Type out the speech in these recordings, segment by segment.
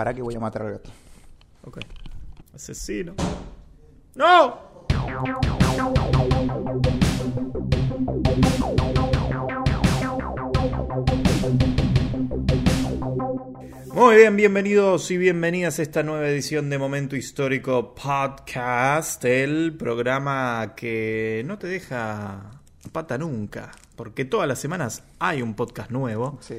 Para que voy a matar al gato. Ok. Asesino. ¡No! Muy bien, bienvenidos y bienvenidas a esta nueva edición de Momento Histórico Podcast, el programa que no te deja pata nunca, porque todas las semanas hay un podcast nuevo. Sí.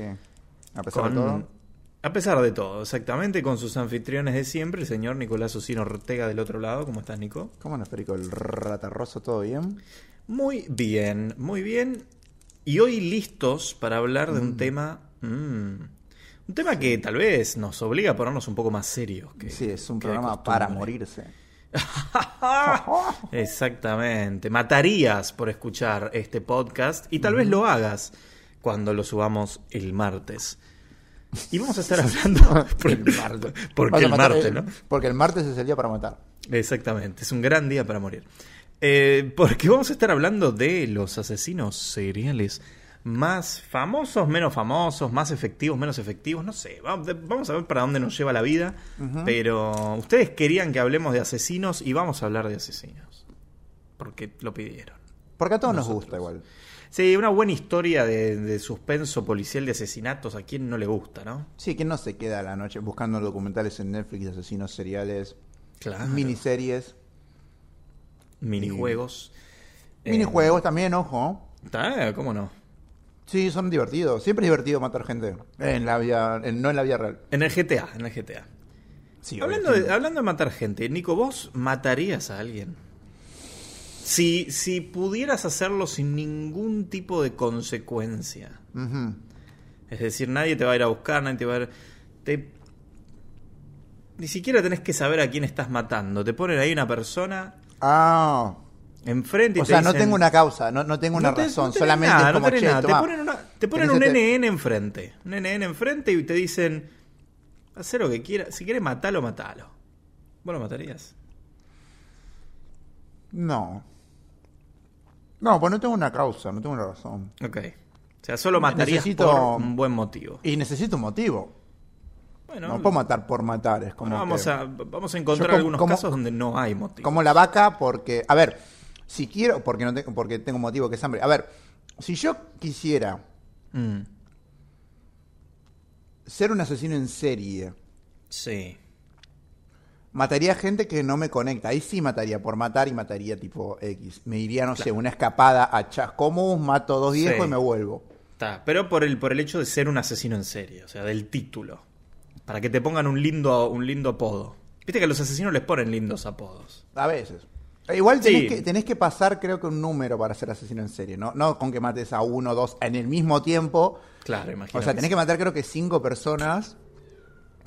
A pesar Con- de todo. A pesar de todo, exactamente, con sus anfitriones de siempre, el señor Nicolás Osino Ortega del otro lado. ¿Cómo estás, Nico? ¿Cómo no, Federico? ¿El ratarroso todo bien? Muy bien, muy bien. Y hoy listos para hablar de un tema... mm, un tema que tal vez nos obliga a ponernos un poco más serios. Que, Sí, es un programa para morirse. Exactamente. Matarías por escuchar este podcast y tal vez lo hagas cuando lo subamos el martes. Y vamos a estar hablando por el martes. Porque el martes, el- ¿no? Porque el martes es el día para matar. Exactamente, es un gran día para morir. Eh, porque vamos a estar hablando de los asesinos seriales más famosos, menos famosos, más efectivos, menos efectivos, no sé. Vamos a ver para dónde nos lleva la vida. Pero ustedes querían que hablemos de asesinos y vamos a hablar de asesinos. Porque lo pidieron. Porque a todos nos gusta igual. Sí, una buena historia de, de suspenso policial de asesinatos. ¿A quién no le gusta, no? Sí, que no se queda a la noche buscando documentales en Netflix de asesinos seriales, Claro. miniseries, Minijuegos. Eh, minijuegos también, ojo. ¿Cómo no? Sí, son divertidos. Siempre es divertido matar gente. En la vida, en- no en la vida real. En el GTA, en el GTA. Sí, Hablando de, hablando de matar gente, Nico, ¿vos matarías a alguien? Si, si pudieras hacerlo sin ningún tipo de consecuencia. Es decir, nadie te va a ir a buscar, nadie te va a ir... Te... Ni siquiera tenés que saber a quién estás matando. Te ponen ahí una persona Ah, enfrente y o te sea, no tengo una causa, no, no tengo una No te- razón, no solamente nada, es como che, nada. Te ponen, una- te ponen un NN enfrente. Un NN enfrente y te dicen... Haz lo que quieras. Si quieres matarlo, matalo. ¿Vos lo matarías? No. No, pues no tengo una causa, no tengo una razón. Ok. O sea, solo matarías Necesito- por un buen motivo. Y necesito un motivo. Bueno, No puedo matar por matar, es como bueno, vamos, que- a, vamos a encontrar como- algunos como- casos donde no hay motivo. Como la vaca, porque. A ver, si quiero. Porque, no tengo, porque tengo motivo que es hambre. A ver, si yo quisiera Mm, ser un asesino en serie, sí. Mataría gente que no me conecta. Ahí sí mataría por matar y mataría tipo X. Me iría, no sé, una escapada a Chascomús, mato dos viejos Sí. y me vuelvo. Está. Pero por el, por el hecho de ser un asesino en serie, o sea, del título. Para que te pongan un lindo, un lindo apodo. Viste que a los asesinos les ponen lindos apodos. A veces. E Igual tenés, Sí. que, tenés que pasar, creo que un número para ser asesino en serie, ¿no? No con que mates a uno o dos en el mismo tiempo. Claro, imagínate. O sea, tenés que matar, creo que cinco personas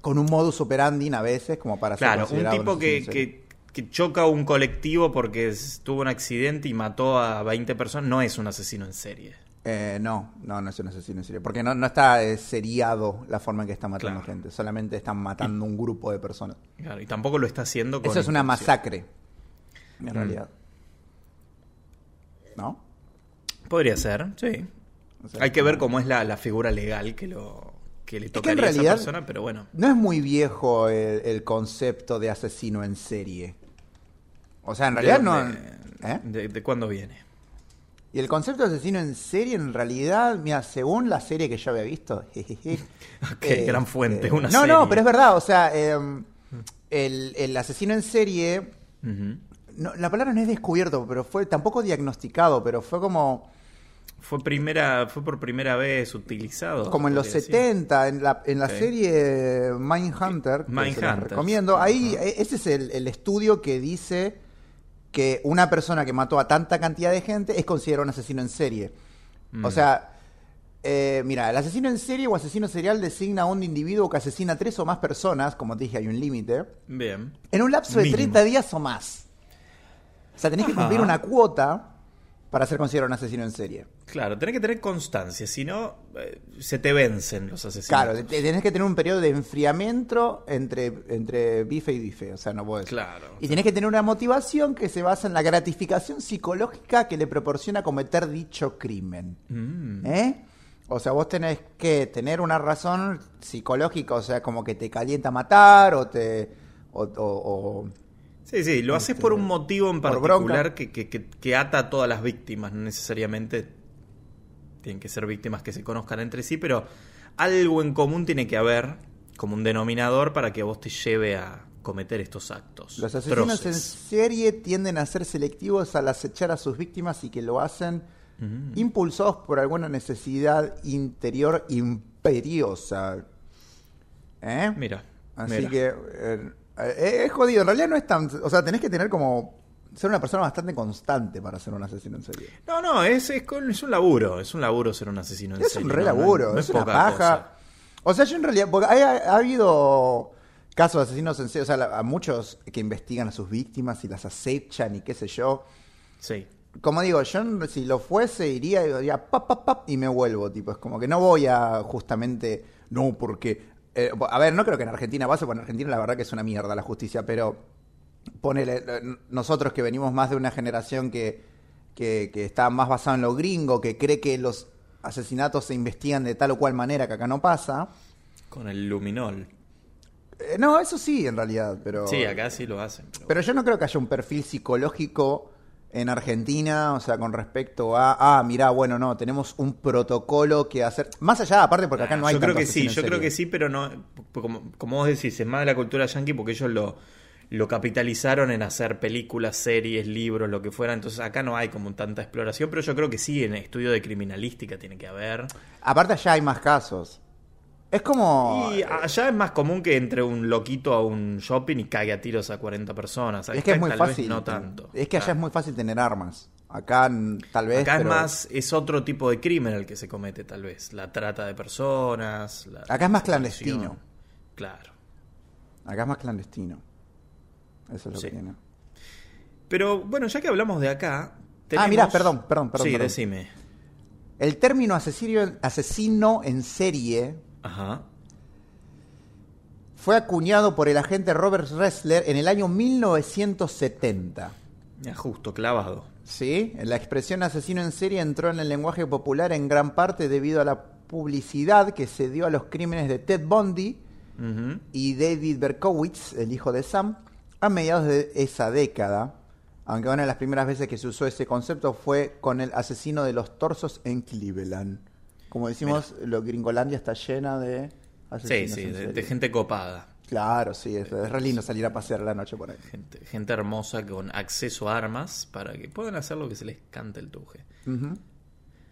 con un modus operandi a veces, como para ser Claro, un tipo que, que, que choca un colectivo porque es- tuvo un accidente y mató a 20 personas no es un asesino en serie. Eh, no, no, no es un asesino en serie. Porque no, no está eh, seriado la forma en que está matando Claro. gente. Solamente están matando un grupo de personas. Claro, y tampoco lo está haciendo con Eso es una masacre. En Mm. realidad. ¿No? Podría ser, sí. O sea, Hay que ver cómo es la, la figura legal que lo que le que en tocaría a esa persona, pero bueno. No es muy viejo el, el concepto de asesino en serie. O sea, en realidad ¿De no. ¿eh? de, de cuándo viene? Y el concepto de asesino en serie, en realidad, mira, según la serie que yo había visto. jejeje, Qué gran fuente, una no, serie. no, pero es verdad, o sea, eh, el, el asesino en serie. No, la palabra no es descubierto, pero fue tampoco diagnosticado, pero fue como, Fue primera, fue por primera vez utilizado. como en los decir. 70, en la, en la Ok. serie Mindhunter, Mindhunter. recomiendo. Ahí, e- ese es el, el estudio que dice que una persona que mató a tanta cantidad de gente es considerado un asesino en serie. Mm. O sea, eh, mira, el asesino en serie o asesino serial designa a un individuo que asesina a tres o más personas, como te dije, hay un límite, Bien. en un lapso de Mínimo. 30 días o más. O sea, tenés que cumplir una cuota para ser considerado un asesino en serie. Claro, tenés que tener constancia, si no, eh, se te vencen los asesinos. Claro, te- tenés que tener un periodo de enfriamiento entre, entre bife y bife, o sea, no puedes. Claro. Y tenés que tener una motivación que se basa en la gratificación psicológica que le proporciona cometer dicho crimen. Mm. ¿Eh? O sea, vos tenés que tener una razón psicológica, o sea, como que te calienta matar o te... O, o- o- Sí, sí, lo haces por un motivo en particular que, que, que- que ata a todas las víctimas, no necesariamente tienen que ser víctimas que se conozcan entre sí, pero algo en común tiene que haber como un denominador para que vos te lleve a cometer estos actos. Los asesinos en serie tienden a ser selectivos al acechar a sus víctimas y que lo hacen impulsados por alguna necesidad interior imperiosa. ¿Eh? Mira, Así mira. que eh, es jodido. En realidad no es tan... O sea, tenés que tener como... Ser una persona bastante constante para ser un asesino en serie. No, no, es, es, es un laburo, es un laburo ser un asesino en Es serie. un re no, laburo, no es una paja. cosa. O sea, yo en realidad, porque ha, habido casos de asesinos en serie, o sea, la- a muchos que investigan a sus víctimas y las acechan y qué sé yo. Sí. Como digo, yo si lo fuese iría y diría pap, pap, pap y me vuelvo, tipo, es como que no voy a justamente, no, porque, eh, a ver, no creo que en Argentina pase, porque en Argentina la verdad que es una mierda la justicia, pero ponele, eh, nosotros que venimos más de una generación que, que, que está más basada en lo gringo, que cree que los asesinatos se investigan de tal o cual manera que acá no pasa. Con el luminol. Eh, no, eso sí, en realidad, pero... Sí, acá sí lo hacen. pero- Pero yo no creo que haya un perfil psicológico en Argentina, o sea, con respecto a, ah, mirá, bueno, no, tenemos un protocolo que hacer. Más allá, aparte, porque acá no hay yo creo que sí, yo creo que sí, pero no, p- como, como vos decís, es más de la cultura yankee porque ellos lo, lo capitalizaron en hacer películas, series, libros, lo que fuera, entonces acá no hay como tanta exploración, pero yo creo que sí, en estudio de criminalística tiene que haber. Aparte, allá hay más casos. Es como. Y allá es más común que entre un loquito a un shopping y caiga a tiros a 40 personas. es que es muy fácil. no tanto. Es que allá es muy fácil tener armas. Acá, tal vez. Acá pero- es más, es otro tipo de crimen el que se comete, tal vez. La trata de personas. la Acá es más clandestino. Claro. Acá es más clandestino. Eso es lo Sí. que tiene. Pero bueno, ya que hablamos de acá. Ah, mirá, perdón, perdón, perdón, Sí, perdón. decime. El término asesino, asesino en serie Ajá. fue acuñado por el agente Robert Ressler en el año 1970. Ya justo, clavado. ¿Sí? La expresión asesino en serie entró en el lenguaje popular en gran parte debido a la publicidad que se dio a los crímenes de Ted Bundy y David Berkowitz, el hijo de Sam, a mediados de esa década. Aunque una de las primeras veces que se usó ese concepto fue con el asesino de los torsos en Cleveland. Como decimos, lo Gringolandia está llena de Sí, asesinos sí, de, gente copada. Claro, sí, es, es re lindo salir a pasear a la noche por ahí. Gente, gente hermosa con acceso a armas para que puedan hacer lo que se les cante el tuje.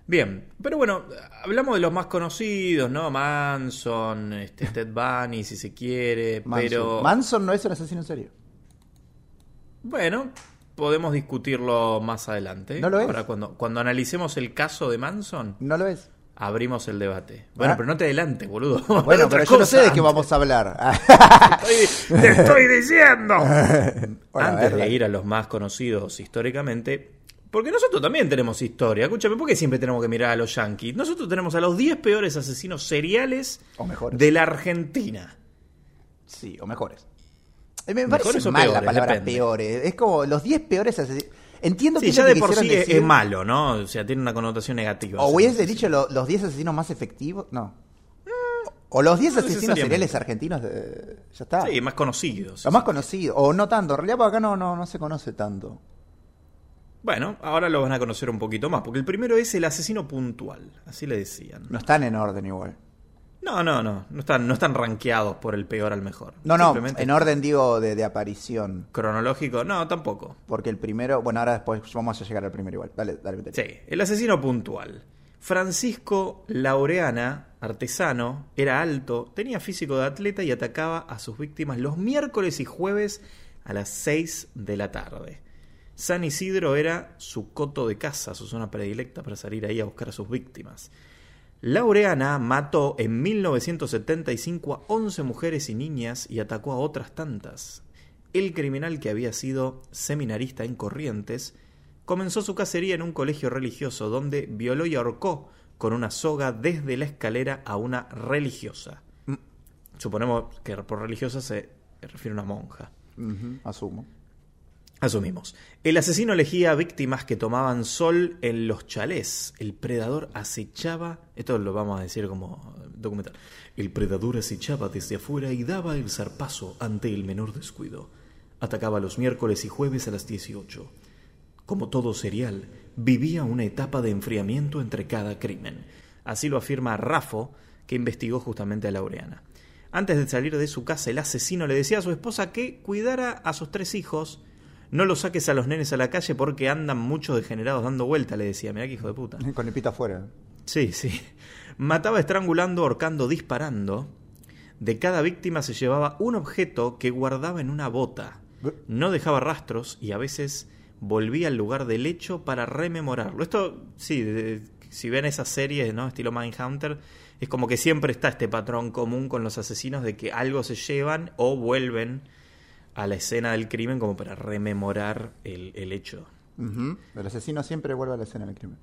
Bien, pero bueno, hablamos de los más conocidos, ¿no? Manson, este, Ted Bunny, si se quiere, Manson. pero... Manson no es un asesino en serie. Bueno, podemos discutirlo más adelante. No lo es. Ahora, cuando, cuando analicemos el caso de Manson, No lo es. Abrimos el debate. Bueno, Ah. pero no te adelantes, boludo. Bueno, pero yo no sé de qué vamos a hablar. Estoy- te estoy diciendo. Bueno, Antes de ir a los más conocidos históricamente, porque nosotros también tenemos historia. Escúchame, ¿por qué siempre tenemos que mirar a los yankees? Nosotros tenemos a los 10 peores asesinos seriales O mejores. de la Argentina. Sí, o mejores. Eh, Me ¿Mejores parece mal la peores? palabra Depende. peores. Es como los 10 peores asesinos. Entiendo Sí, que es ya de por sí es, decir. es malo, ¿no? O sea, tiene una connotación negativa. O hubiese dicho lo- los 10 asesinos más efectivos. No. O los 10 no asesinos seriales argentinos. de- Ya está. Sí, más conocidos. Lo más conocido. O no tanto. En realidad por acá no, no, no se conoce tanto. Bueno, ahora lo van a conocer un poquito más, porque el primero es el asesino puntual, así le decían. No están en orden igual. No, no, no, no están, no están rankeados por el peor al mejor. No, no. En orden digo de, de aparición. Cronológico, no, tampoco. Porque el primero. Bueno, ahora después vamos a llegar al primero igual. Dale, dale, metele. Sí, el asesino puntual. Francisco Laureana, artesano, era alto, tenía físico de atleta y atacaba a sus víctimas los miércoles y jueves a las 6 de la tarde. San Isidro era su coto de casa, su zona predilecta para salir ahí a buscar a sus víctimas. Laureana mató en 1975 a 11 mujeres y niñas y atacó a otras tantas. El criminal que había sido seminarista en Corrientes comenzó su cacería en un colegio religioso donde violó y ahorcó con una soga desde la escalera a una religiosa. Mm. Suponemos que por religiosa se refiere a una monja. Asumo. Asumimos. El asesino elegía víctimas que tomaban sol en los chalés. El predador acechaba. Esto lo vamos a decir como documental. El predador acechaba desde afuera y daba el zarpazo ante el menor descuido. Atacaba los miércoles y jueves a las 18. Como todo serial, vivía una etapa de enfriamiento entre cada crimen. Así lo afirma Rafo, que investigó justamente a Laureana. Antes de salir de su casa, el asesino le decía a su esposa que cuidara a sus tres hijos no lo saques a los nenes a la calle porque andan muchos degenerados dando vuelta, le decía. Mirá que hijo de puta. Con el pito afuera. Sí, sí. Mataba estrangulando, ahorcando, disparando. De cada víctima se llevaba un objeto que guardaba en una bota. No dejaba rastros y a veces volvía al lugar del hecho para rememorarlo. Esto, sí, si ven esas series, ¿no? Estilo Mindhunter, es como que siempre está este patrón común con los asesinos de que algo se llevan o vuelven a la escena del crimen como para rememorar el, hecho. El asesino siempre vuelve a la escena del crimen.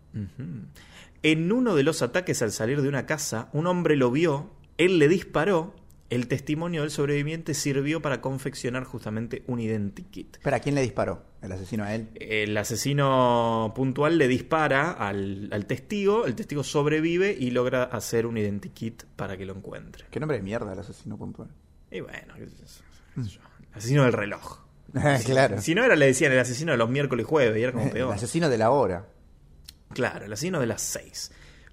En uno de los ataques al salir de una casa, un hombre lo vio, él le disparó, el testimonio del sobreviviente sirvió para confeccionar justamente un identikit. ¿Pero a quién le disparó? ¿El asesino a él? El asesino puntual le dispara al, testigo, el testigo sobrevive y logra hacer un identikit para que lo encuentre. ¿Qué nombre de mierda el asesino puntual? Y bueno, qué sé Asesino del reloj. claro. Si no era, le decían el asesino de los miércoles y jueves, y era como peor. El asesino de la hora. Claro, el asesino de las seis.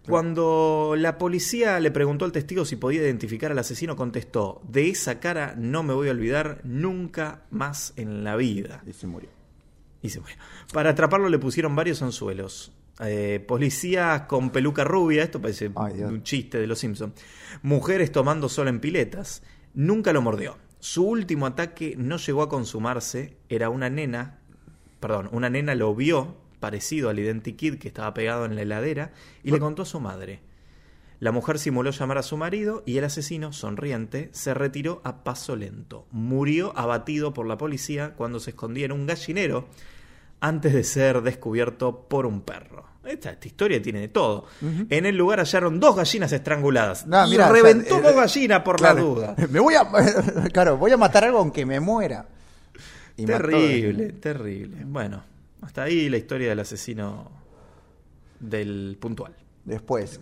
Cuando la policía le preguntó al testigo si podía identificar al asesino, contestó, de esa cara no me voy a olvidar nunca más en la vida. Y se murió. Y se murió. Para atraparlo le pusieron varios anzuelos. Eh, policías con peluca rubia, esto parece un chiste de los Simpsons. Mujeres tomando sol en piletas. Nunca lo mordió. Su último ataque no llegó a consumarse, era una nena, perdón, una nena lo vio parecido al identikit que estaba pegado en la heladera y le contó a su madre. La mujer simuló llamar a su marido y el asesino, sonriente, se retiró a paso lento. Murió abatido por la policía cuando se escondía en un gallinero antes de ser descubierto por un perro. Esta, historia tiene de todo. En el lugar hallaron dos gallinas estranguladas. y reventó dos gallinas por la duda. Me voy a. Claro, voy a matar algo aunque me muera. terrible, terrible. Bueno, hasta ahí la historia del asesino del puntual. Después,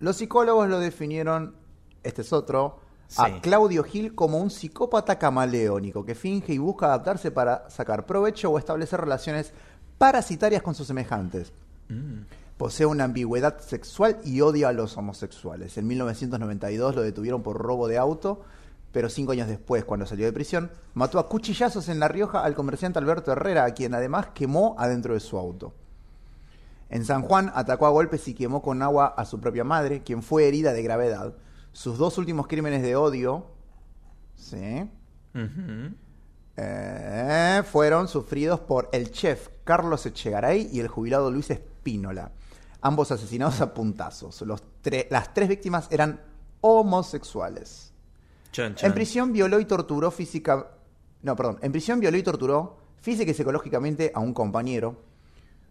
los psicólogos lo definieron, este es otro, a Claudio Gil como un psicópata camaleónico que finge y busca adaptarse para sacar provecho o establecer relaciones parasitarias con sus semejantes. Mm. Posee una ambigüedad sexual y odia a los homosexuales. En 1992 lo detuvieron por robo de auto, pero cinco años después, cuando salió de prisión, mató a cuchillazos en La Rioja al comerciante Alberto Herrera, a quien además quemó adentro de su auto. En San Juan atacó a golpes y quemó con agua a su propia madre, quien fue herida de gravedad. Sus dos últimos crímenes de odio, ¿sí? Eh, fueron sufridos por el chef Carlos Echegaray y el jubilado Luis Espínola, ambos asesinados a puntazos. Los las tres víctimas eran homosexuales. En prisión violó y torturó física... No, perdón. En prisión violó y torturó física y psicológicamente a un compañero.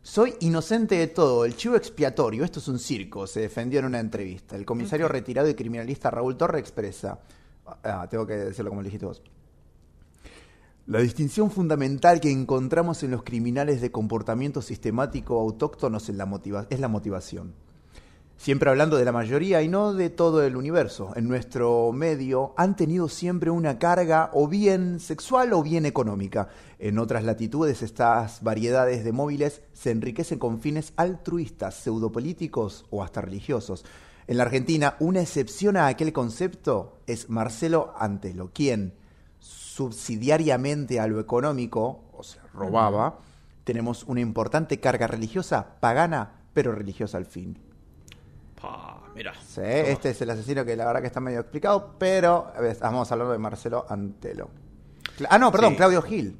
Soy inocente de todo, el chivo expiatorio, esto es un circo, se defendió en una entrevista. El comisario retirado y criminalista Raúl Torre expresa, ah, tengo que decirlo como dijiste vos, la distinción fundamental que encontramos en los criminales de comportamiento sistemático autóctonos es la motivación. Siempre hablando de la mayoría y no de todo el universo. En nuestro medio han tenido siempre una carga o bien sexual o bien económica. En otras latitudes estas variedades de móviles se enriquecen con fines altruistas, pseudopolíticos o hasta religiosos. En la Argentina, una excepción a aquel concepto es Marcelo Antelo, quien subsidiariamente a lo económico, o sea, robaba, tenemos una importante carga religiosa, pagana, pero religiosa al fin. Mira. Sí, este es el asesino que la verdad que está medio explicado, pero estamos hablando de Marcelo Antelo. Ah, no, perdón, Claudio Gil.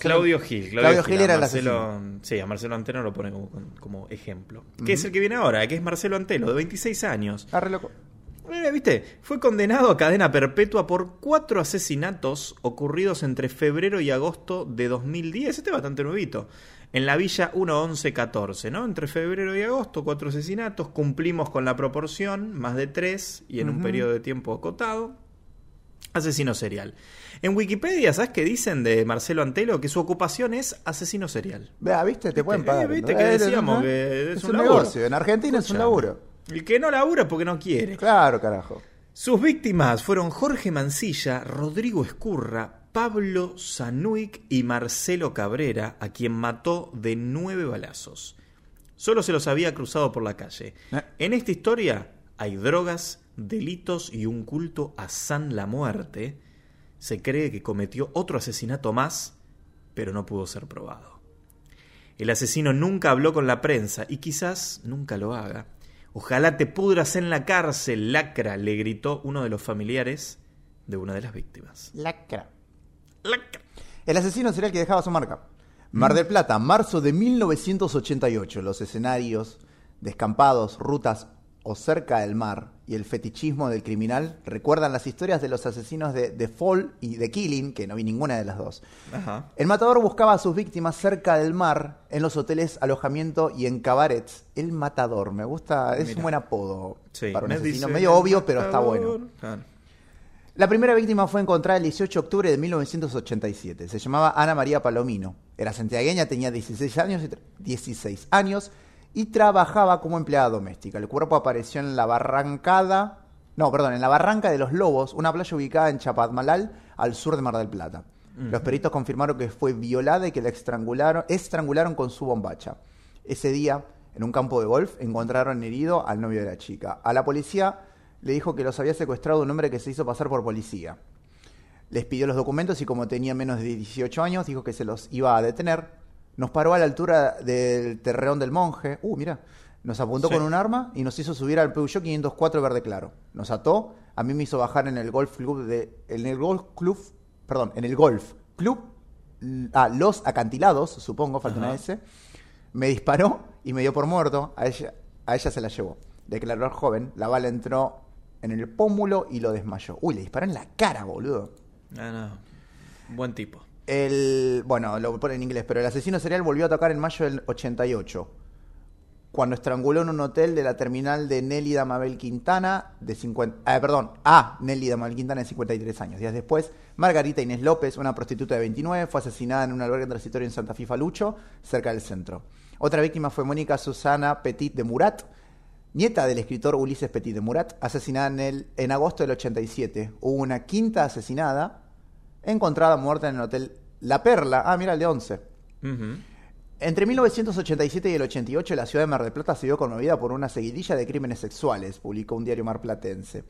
Claudio Gil. Claudio, Gil, era el asesino. Sí, a Marcelo Antelo lo pone como, ejemplo. Que es el que viene ahora, que es Marcelo Antelo, de 26 años. Ah, loco. Eh, ¿Viste? Fue condenado a cadena perpetua por cuatro asesinatos ocurridos entre febrero y agosto de 2010. Este es bastante nuevito. En la villa 1-11-14, ¿no? Entre febrero y agosto, cuatro asesinatos. Cumplimos con la proporción, más de tres, y en un periodo de tiempo acotado. Asesino serial. En Wikipedia, ¿sabes qué dicen de Marcelo Antelo? Que su ocupación es asesino serial. Vea, ¿viste? Te pueden Eh, pagar. viste ¿no? que Eh, decíamos que es es un un negocio. En Argentina es un laburo. El que no labura es porque no quiere. Claro, carajo. Sus víctimas fueron Jorge Mancilla, Rodrigo Escurra, Pablo Sanuic y Marcelo Cabrera, a quien mató de nueve balazos. Solo se los había cruzado por la calle. Eh. En esta historia hay drogas, delitos y un culto a San la Muerte. Se cree que cometió otro asesinato más, pero no pudo ser probado. El asesino nunca habló con la prensa y quizás nunca lo haga. Ojalá te pudras en la cárcel, lacra, le gritó uno de los familiares de una de las víctimas. Lacra. El asesino serial que dejaba su marca. Mar del Plata, marzo de 1988. Los escenarios, descampados, rutas o cerca del mar y el fetichismo del criminal recuerdan las historias de los asesinos de The Fall y The Killing, que no vi ninguna de las dos. Ajá. El matador buscaba a sus víctimas cerca del mar, en los hoteles, alojamiento y en cabarets. El matador, me gusta, es Mira. un buen apodo Sí, para un me asesino. Medio obvio, pero está bueno. Claro. La primera víctima fue encontrada el 18 de octubre de 1987. Se llamaba Ana María Palomino. Era santiagueña, tenía 16 años y, tra- 16 años y trabajaba como empleada doméstica. El cuerpo apareció en la barrancada, no, perdón, en la barranca de los Lobos, una playa ubicada en Chapadmalal, al sur de Mar del Plata. Los peritos confirmaron que fue violada y que la estrangularon, estrangularon con su bombacha. Ese día, en un campo de golf, encontraron herido al novio de la chica. A la policía le dijo que los había secuestrado un hombre que se hizo pasar por policía. Les pidió los documentos y como tenía menos de 18 años, dijo que se los iba a detener. Nos paró a la altura del terreón del monje. Uh, mira. Nos apuntó Sí. con un arma y nos hizo subir al Peugeot 504 verde claro. Nos ató, a mí me hizo bajar en el golf club de en el golf club, perdón, en el golf club ah, Los Acantilados, supongo, falta una. S. Me disparó y me dio por muerto. A ella, a ella se la llevó. Declaró el joven. La bala entró en el pómulo y lo desmayó. Uy, le disparó en la cara, boludo. Ah, no. Buen tipo. El, bueno, lo pone en inglés, pero el asesino serial volvió a atacar en mayo del 88, cuando estranguló en un hotel de la terminal de Nélida Mabel Quintana, de 50, ah, perdón, a Nélida Mabel Quintana de 53 años. Días después, Margarita Inés López, una prostituta de 29, fue asesinada en un albergue transitorio en Santa Fe Falucho, cerca del centro. Otra víctima fue Mónica Susana Petit de Murat, nieta del escritor Ulises Petit de Murat, asesinada en, el, en agosto del 87. Hubo una quinta asesinada, encontrada muerta en el hotel La Perla. Ah, mira, el de 11. Ujú. Entre 1987 y el 88, la ciudad de Mar del Plata se vio conmovida por una seguidilla de crímenes sexuales, publicó un diario marplatense.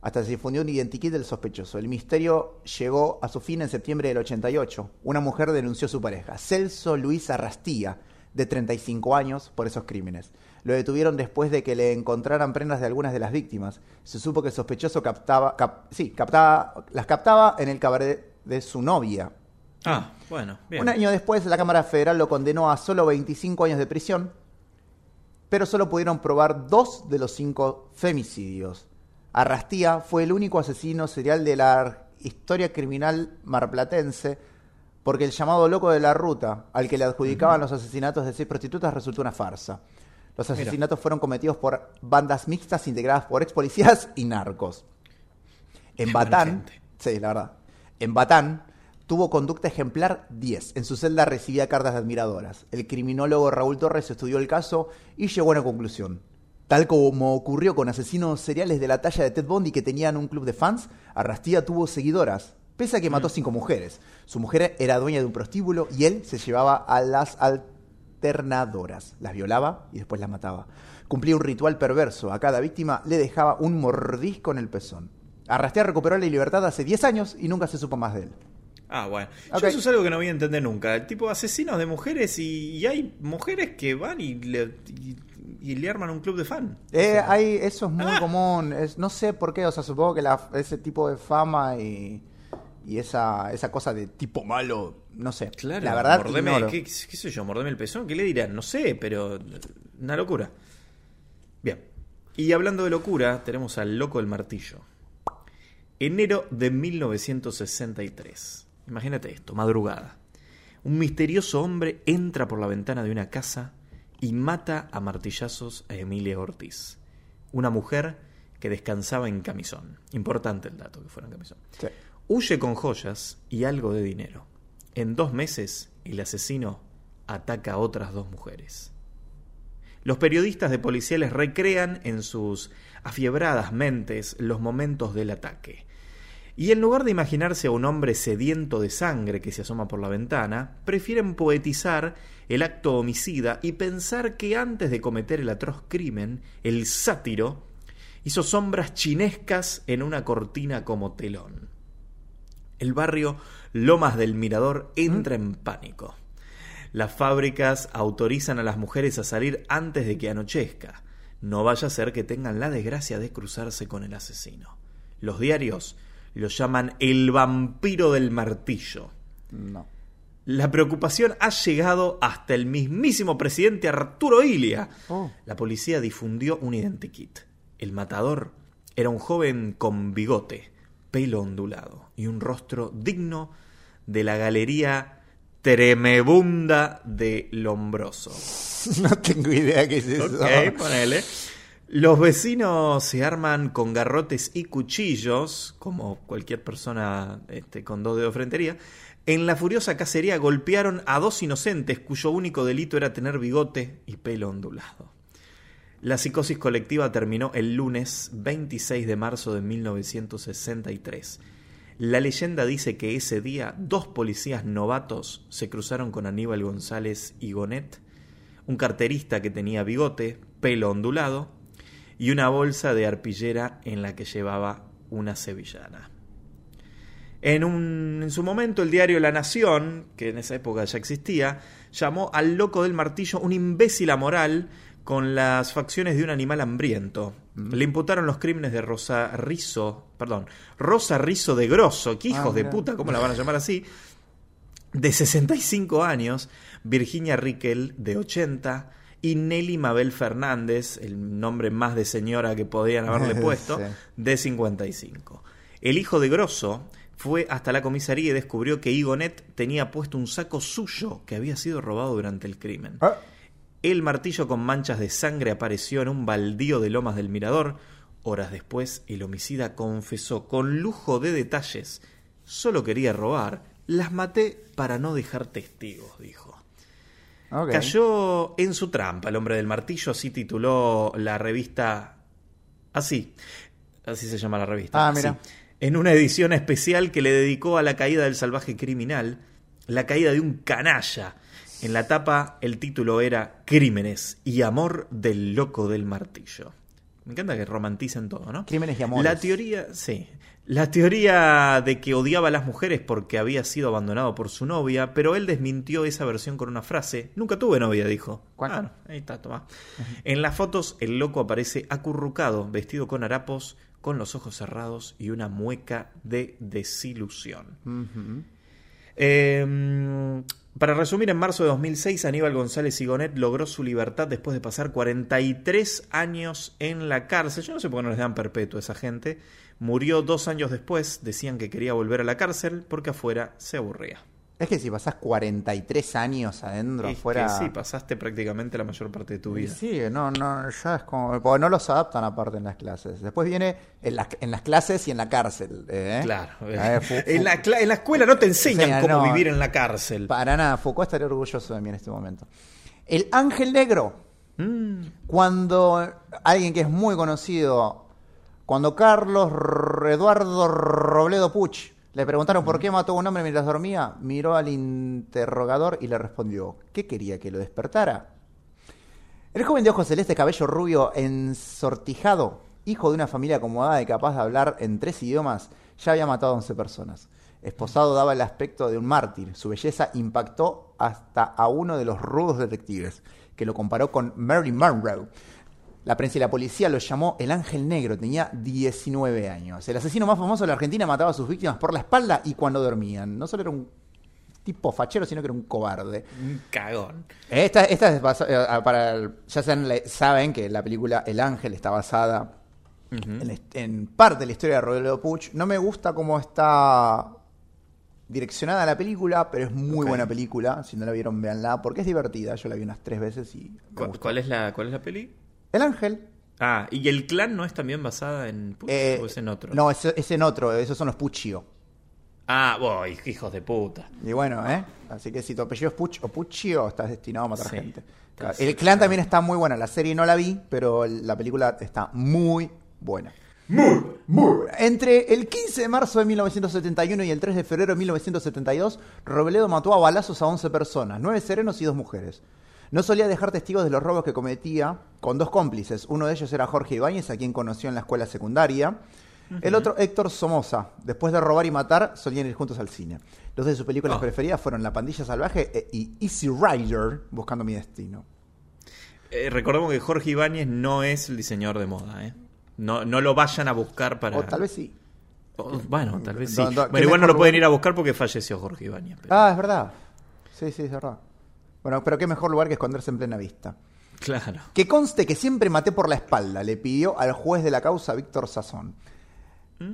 Hasta se difundió un identikit del sospechoso. El misterio llegó a su fin en septiembre del 88. Una mujer denunció a su pareja, Celso Luis Arrastía, de 35 años, por esos crímenes. Lo detuvieron después de que le encontraran prendas de algunas de las víctimas. Se supo que el sospechoso captaba, cap- sí, captaba, las captaba en el cabaret de su novia, Ah, bueno, bien. un año después, la Cámara Federal lo condenó a solo 25 años de prisión, pero solo pudieron probar dos de los cinco femicidios. Arrastía fue el único asesino serial de la historia criminal marplatense, porque el llamado loco de la ruta, al que le adjudicaban los asesinatos de seis prostitutas, resultó una farsa. Los Mira. asesinatos fueron cometidos por bandas mixtas integradas por ex policías y narcos. En Qué Batán, sí, la verdad. En Batán tuvo conducta ejemplar 10. En su celda recibía cartas de admiradoras. El criminólogo Raúl Torres estudió el caso y llegó a una conclusión. Tal como ocurrió con asesinos seriales de la talla de Ted Bundy que tenían un club de fans, Arrastía tuvo seguidoras, pese a que mató cinco mujeres. Su mujer era dueña de un prostíbulo y él se llevaba a las Las violaba y después las mataba. Cumplía un ritual perverso. A cada víctima le dejaba un mordisco en el pezón. Arrastía recuperó la libertad hace 10 años y nunca se supo más de él. Ah, bueno. Yo eso es algo que no voy a entender nunca. El tipo asesinos de mujeres y, y hay mujeres que van y le, y, y le arman un club de fan. Eh, hay, eso es muy Ah. común. Es, no sé por qué, o sea, supongo que la- ese tipo de fama y, y esa, esa cosa de tipo malo, no sé. Claro, la verdad, mordeme, ignoro. ¿qué, qué sé yo? Mordeme el pezón, ¿qué le dirán? No sé, pero una locura. Bien. Y hablando de locura, tenemos al loco del martillo. Enero de 1963. Imagínate esto, madrugada. Un misterioso hombre entra por la ventana de una casa y mata a martillazos a Emilia Ortiz, una mujer que descansaba en camisón. Importante el dato que fuera en camisón. Sí. Huye con joyas y algo de dinero. En dos meses, el asesino ataca a otras dos mujeres. Los periodistas de policiales recrean en sus afiebradas mentes los momentos del ataque. Y en lugar de imaginarse a un hombre sediento de sangre que se asoma por la ventana, prefieren poetizar el acto homicida y pensar que antes de cometer el atroz crimen, el sátiro hizo sombras chinescas en una cortina como telón. El barrio Lomas del Mirador entra en pánico. Las fábricas autorizan a las mujeres a salir antes de que anochezca. No vaya a ser que tengan la desgracia de cruzarse con el asesino. Los diarios lo llaman el vampiro del martillo. No. La preocupación ha llegado hasta el mismísimo presidente Arturo Ilia. Oh. La policía difundió un identikit. El matador era un joven con bigote, pelo ondulado y un rostro digno de la galería tremebunda de Lombroso. No tengo idea qué es eso. Ok, ponele. Los vecinos se arman con garrotes y cuchillos, como cualquier persona este, con dos dedos de frentería. En la furiosa cacería golpearon a dos inocentes cuyo único delito era tener bigote y pelo ondulado. La psicosis colectiva terminó el lunes 26 de marzo de 1963. La leyenda dice que ese día dos policías novatos se cruzaron con Aníbal González y Gonet, un carterista que tenía bigote, pelo ondulado y una bolsa de arpillera en la que llevaba una sevillana. En, un, en su momento el diario La Nación, que en esa época ya existía, llamó al loco del martillo un imbécil amoral con las facciones de un animal hambriento. Le imputaron los crímenes de Rosa Rizo, perdón, Rosa Rizo de Grosso, que hijos Ah, de mirá. puta, ¿cómo la van a llamar así? De 65 años, Virginia Riquel, de 80, y Nelly Mabel Fernández, el nombre más de señora que podían haberle puesto, Sí. de 55. El hijo de Grosso fue hasta la comisaría y descubrió que Igonet tenía puesto un saco suyo que había sido robado durante el crimen. Ah, El martillo con manchas de sangre apareció en un baldío de Lomas del Mirador. Horas después, el homicida confesó con lujo de detalles. Solo quería robar. Las maté para no dejar testigos, dijo. Cayó en su trampa el hombre del martillo, así tituló la revista. Así, así se llama la revista. Ah, mira. En una edición especial que le dedicó a la caída del salvaje criminal, la caída de un canalla. En la tapa el título era Crímenes y amor del loco del martillo. Me encanta que romanticen todo, ¿no? Crímenes y amores. La teoría, sí. La teoría de que odiaba a las mujeres porque había sido abandonado por su novia, pero él desmintió esa versión con una frase. Nunca tuve novia, dijo. ¿Cuál? Ah, no, ahí está, toma. En las fotos, el loco aparece acurrucado, vestido con harapos, con los ojos cerrados y una mueca de desilusión. Eh, para resumir, en marzo de 2006, Aníbal González Igonet logró su libertad después de pasar 43 años en la cárcel. Yo no sé por qué no les dan perpetuo a esa gente. Murió dos años después. Decían que quería volver a la cárcel porque afuera se aburría. Es que si pasás 43 años adentro, Es afuera. que sí, pasaste prácticamente la mayor parte de tu vida. Sí, no, no, ya es como. Porque no los adaptan aparte en las clases. Después viene en las, en las clases y en la cárcel. ¿eh? Claro. En, la, cla- en la escuela no te enseñan Sí, cómo no. vivir en la cárcel. Para nada, Foucault estaría orgulloso de mí en este momento. El ángel negro. Mm, Cuando alguien que es muy conocido, cuando Carlos Eduardo Robledo Puch le preguntaron por qué mató a un hombre mientras dormía, miró al interrogador y le respondió, ¿qué quería que lo despertara? El joven de ojos celeste, cabello rubio, ensortijado, hijo de una familia acomodada y capaz de hablar en tres idiomas, ya había matado a 11 personas. Esposado daba el aspecto de un mártir. Su belleza impactó hasta a uno de los rudos detectives, que lo comparó con Marilyn Monroe. La prensa y la policía lo llamó el ángel negro, tenía 19 años. El asesino más famoso de la Argentina mataba a sus víctimas por la espalda y cuando dormían. No solo era un tipo fachero, sino que era un cobarde. un cagón. Esta, esta es eh, para el- ya saben, que la película El Ángel está basada en, parte de la historia de Rodrigo Puch. No me gusta cómo está direccionada la película, pero es muy buena película. Si no la vieron, véanla, porque es divertida. Yo la vi unas tres veces y me ¿Cu- gustó. ¿Cuál es la, cuál es la peli? El Ángel, Ah, ¿y el clan no es también basada en Pucci Eh, o es en otro? No, es, es en otro, esos son los Puccio. Ah, boy, hijos de puta. Y bueno, ¿eh? Así que si tu apellido es Puch o Puccio, estás destinado a matar Sí. gente. El clan también está muy buena. La serie no la vi, pero la película está muy buena. Muy, muy buena. Entre el 15 de marzo de 1971 y el 3 de febrero de 1972, Robledo mató a balazos a 11 personas, 9 serenos y 2 mujeres. No solía dejar testigos de los robos que cometía con dos cómplices. Uno de ellos era Jorge Ibáñez, a quien conoció en la escuela secundaria. El otro, Héctor Somoza. Después de robar y matar, solían ir juntos al cine. Dos de sus películas Oh. preferidas fueron La Pandilla Salvaje e- y Easy Rider, Buscando mi Destino. Eh, recordemos que Jorge Ibáñez no es el diseñador de moda, ¿eh? No, no lo vayan a buscar para... O tal vez sí. Bueno, tal vez sí. Do- do- bueno, ¿qué igual no lo pueden ir a buscar porque falleció Jorge Ibáñez. pero- Ah, es verdad. Sí, sí, es verdad. Bueno, pero qué mejor lugar que esconderse en plena vista. Claro. Que conste que siempre maté por la espalda, le pidió al juez de la causa, Víctor Sazón.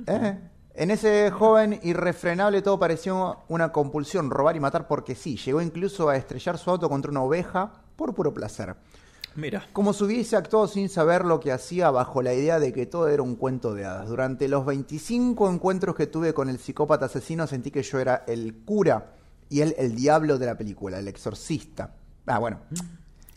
¿Eh? En ese joven irrefrenable todo pareció una compulsión, robar y matar porque sí. Llegó incluso a estrellar su auto contra una oveja por puro placer. Mira. Como si hubiese actuado sin saber lo que hacía bajo la idea de que todo era un cuento de hadas. Durante los 25 encuentros que tuve con el psicópata asesino sentí que yo era el cura y él el diablo de la película, el exorcista. Ah, bueno.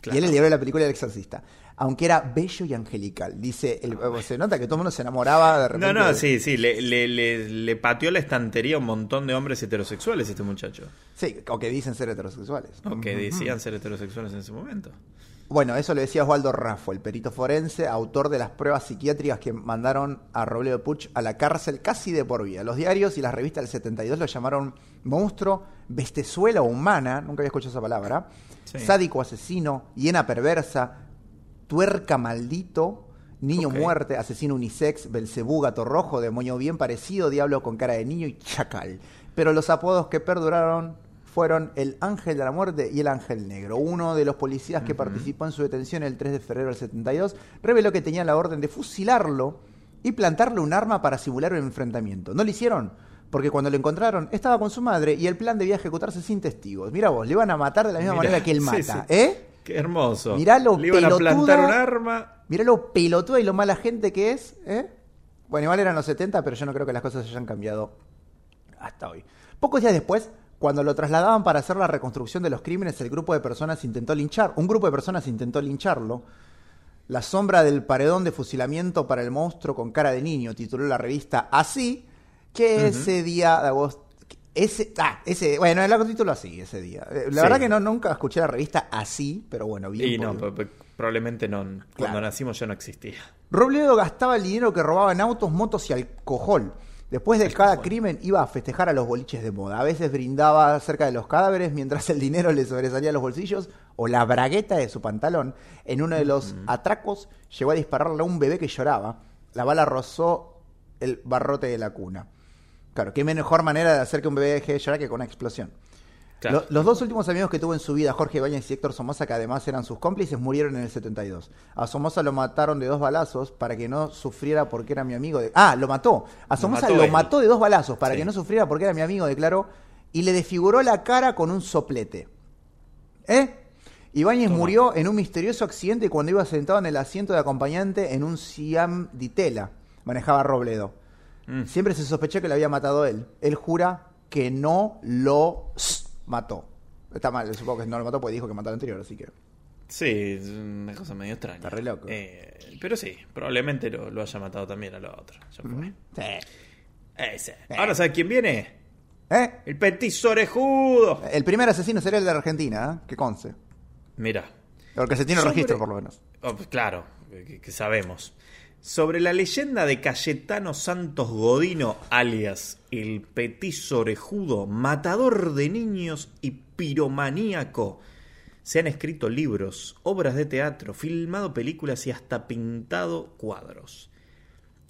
Claro. Y él el diablo de la película, el exorcista. Aunque era bello y angelical. Dice, el- se nota que todo el mundo se enamoraba de repente. No, no, de- sí, sí. Le, le, le, le pateó la estantería a un montón de hombres heterosexuales este muchacho. Sí, o que dicen ser heterosexuales. O que decían ser heterosexuales en ese momento. Bueno, eso le decía Osvaldo Raffo, el perito forense, autor de las pruebas psiquiátricas que mandaron a Robledo Puch a la cárcel casi de por vida. Los diarios y las revistas del 72 lo llamaron monstruo, bestezuela humana, nunca había escuchado esa palabra, Sí. sádico asesino, hiena perversa, tuerca maldito, niño muerte, asesino unisex, belcebú, gato rojo, demonio bien parecido, diablo con cara de niño y chacal. Pero los apodos que perduraron fueron el ángel de la muerte y el ángel negro. Uno de los policías que participó en su detención el 3 de febrero del 72 reveló que tenía la orden de fusilarlo y plantarle un arma para simular un enfrentamiento. ¿No lo hicieron? Porque cuando lo encontraron estaba con su madre y el plan debía ejecutarse sin testigos. Mira vos, le iban a matar de la misma Mirá, manera que él mata, sí. ¿eh? Qué hermoso. Mirá lo Le iban a pelotudo. plantar un arma. Mirá lo pelotuda y lo mala gente que es, ¿eh? Bueno, igual eran los 70, pero yo no creo que las cosas hayan cambiado hasta hoy. Pocos días después, cuando lo trasladaban para hacer la reconstrucción de los crímenes, el grupo de personas intentó linchar, un grupo de personas intentó lincharlo. La sombra del paredón de fusilamiento para el monstruo con cara de niño, tituló la revista así, que ese día de agosto... Ese, ah, ese, bueno, el título así, ese día. Eh, La Sí. verdad que no, nunca escuché la revista así, pero bueno, bien. Y no, probablemente no. Cuando Claro. nacimos ya no existía. Robledo gastaba el dinero que robaba en autos, motos y alcohol. Después de cada crimen iba a festejar a los boliches de moda. A veces brindaba cerca de los cadáveres mientras el dinero le sobresalía a los bolsillos o la bragueta de su pantalón. En uno de los atracos llegó a dispararle a un bebé que lloraba. La bala rozó el barrote de la cuna. Claro, qué mejor manera de hacer que un bebé deje de llorar que con una explosión. Claro. Lo- los dos últimos amigos que tuvo en su vida, Jorge Ibáñez y Héctor Somoza, que además eran sus cómplices, murieron en el 72. A Somoza lo mataron de dos balazos para que no sufriera porque era mi amigo. De... Ah, lo mató. A Somoza mató lo mató de dos balazos para Sí. que no sufriera porque era mi amigo, declaró, y le desfiguró la cara con un soplete. ¿Eh? Ibáñez Toma. murió en un misterioso accidente cuando iba sentado en el asiento de acompañante en un Siam di tela. Manejaba Robledo. Mm. Siempre se sospechó que lo había matado él. Él jura que no lo mató. Está mal, supongo que no lo mató porque dijo que mató al anterior, así que. Sí, es una cosa medio extraña. Está re loco. Eh, pero sí, probablemente lo, lo haya matado también a lo otro. Ya fue. Sí. Ese. Ahora, ¿sabes quién viene? ¿Eh? El petiso orejudo. El primer asesino sería el de Argentina, ¿eh? que conce. Mira. Porque se tiene Sobre- registro, por lo menos. Oh, pues claro, que, que sabemos. Sobre la leyenda de Cayetano Santos Godino, alias el petiso orejudo, matador de niños y piromaníaco, se han escrito libros, obras de teatro, filmado películas y hasta pintado cuadros.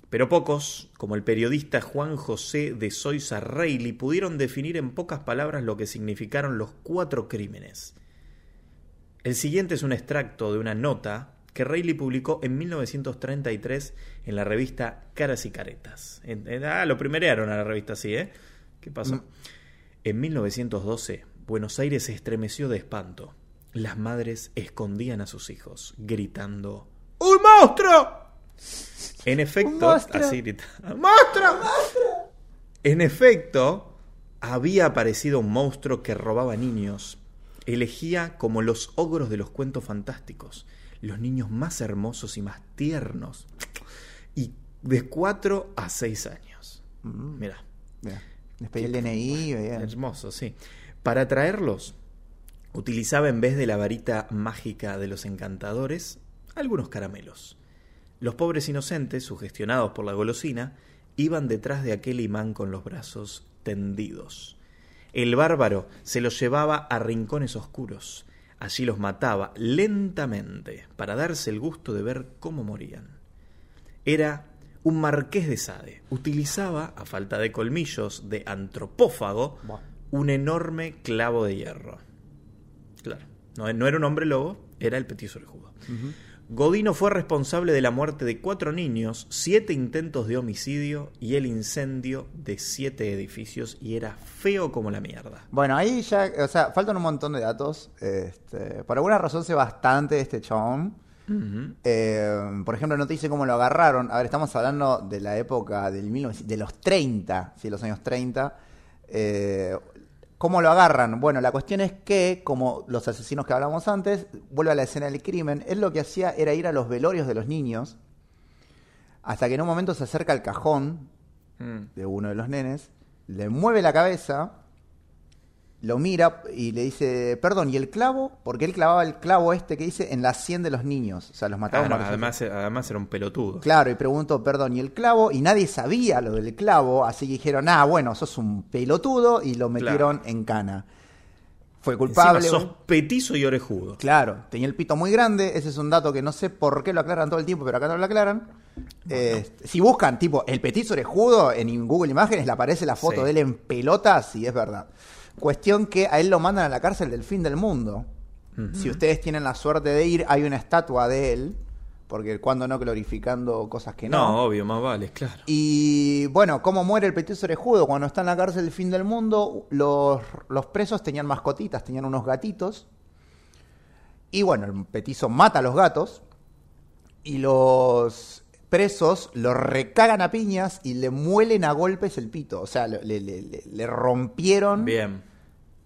Pero pocos, como el periodista Juan José de Soisa Reilly, pudieron definir en pocas palabras lo que significaron los cuatro crímenes. El siguiente es un extracto de una nota que Reilly publicó en 1933 en la revista Caras y Caretas. En- en- ah, lo primerearon a la revista así, ¿eh? ¿Qué pasó? Mm. En 1912, Buenos Aires se estremeció de espanto. Las madres escondían a sus hijos, gritando ¡Un monstruo! En efecto, monstruo. así grita, ¡Monstruo! En efecto, había aparecido un monstruo que robaba niños. Elegía como los ogros de los cuentos fantásticos, los niños más hermosos y más tiernos. Y de 4 a 6 años. Mm. Les pedí el DNI, hermoso, sí. Para atraerlos, utilizaba en vez de la varita mágica de los encantadores, algunos caramelos. Los pobres inocentes, sugestionados por la golosina, iban detrás de aquel imán con los brazos tendidos. El bárbaro se los llevaba a rincones oscuros. Allí los mataba lentamente para darse el gusto de ver cómo morían. Era un marqués de Sade. Utilizaba, a falta de colmillos de antropófago, un enorme clavo de hierro. Claro, no, no era un hombre lobo, era el petiso orejudo. Godino fue responsable de la muerte de cuatro niños, siete intentos de homicidio y el incendio de siete edificios y era feo como la mierda. Bueno, ahí ya, o sea, faltan un montón de datos. Este, por alguna razón sé bastante de este chabón. Eh, por ejemplo, no te dice cómo lo agarraron. A ver, estamos hablando de la época del 1900 de los 30, sí, los años 30. Eh, ¿Cómo lo agarran? Bueno, la cuestión es que, como los asesinos que hablamos antes, vuelve a la escena del crimen. Él lo que hacía era ir a los velorios de los niños, hasta que en un momento se acerca al cajón Mm. de uno de los nenes, le mueve la cabeza, lo mira y le dice, perdón, ¿y el clavo? Porque él clavaba el clavo este que dice en la sien de los niños, o sea, los mataba. Claro, se- además, además era un pelotudo. Claro, y preguntó, perdón, ¿y el clavo? Y nadie sabía lo del clavo, así que dijeron, ah, bueno, sos un pelotudo, y lo metieron en cana. Fue culpable. Encima sos petizo y orejudo. Claro, tenía el pito muy grande, ese es un dato que no sé por qué lo aclaran todo el tiempo, pero acá no lo aclaran. Este, si buscan, tipo, el petizo orejudo en Google Imágenes, le aparece la foto Sí. de él en pelotas y es verdad. Cuestión que a él lo mandan a la cárcel del fin del mundo. Si ustedes tienen la suerte de ir, hay una estatua de él, porque cuando no glorificando cosas que No, obvio, más vale, claro. y bueno, ¿cómo muere el petiso orejudo? Cuando está en la cárcel del fin del mundo, los, los presos tenían mascotitas, tenían unos gatitos. Y bueno, el petizo mata a los gatos. Y los presos lo recagan a piñas y le muelen a golpes el pito. O sea, le, le- le- le rompieron Bien.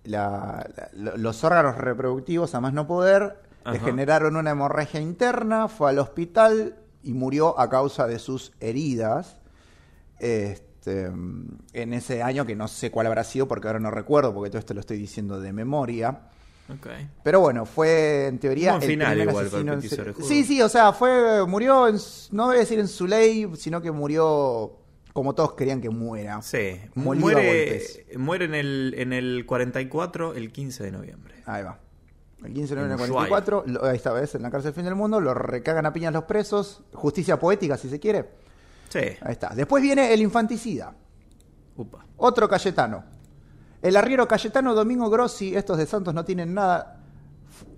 la- la- lo- los órganos reproductivos a más no poder, le generaron una hemorragia interna, fue al hospital y murió a causa de sus heridas. Este, en ese año que no sé cuál habrá sido porque ahora no recuerdo porque todo esto lo estoy diciendo de memoria. Pero bueno, fue en teoría Buen final primer igual el asesino en. Sí, sí, o sea, fue murió en no voy a decir en su ley, sino que murió como todos querían que muera. Sí. Muere, muere en, el, en el 44, el 15 de noviembre. Ahí va. El 15 de noviembre del Ushuaia. 44, lo- ahí esta vez en la cárcel fin del mundo, lo recagan a piñas los presos, justicia poética si se quiere. Sí. Ahí está. Después viene el infanticida, Upa. otro Cayetano. El arriero Cayetano Domingo Grossi, estos de Santos no tienen nada.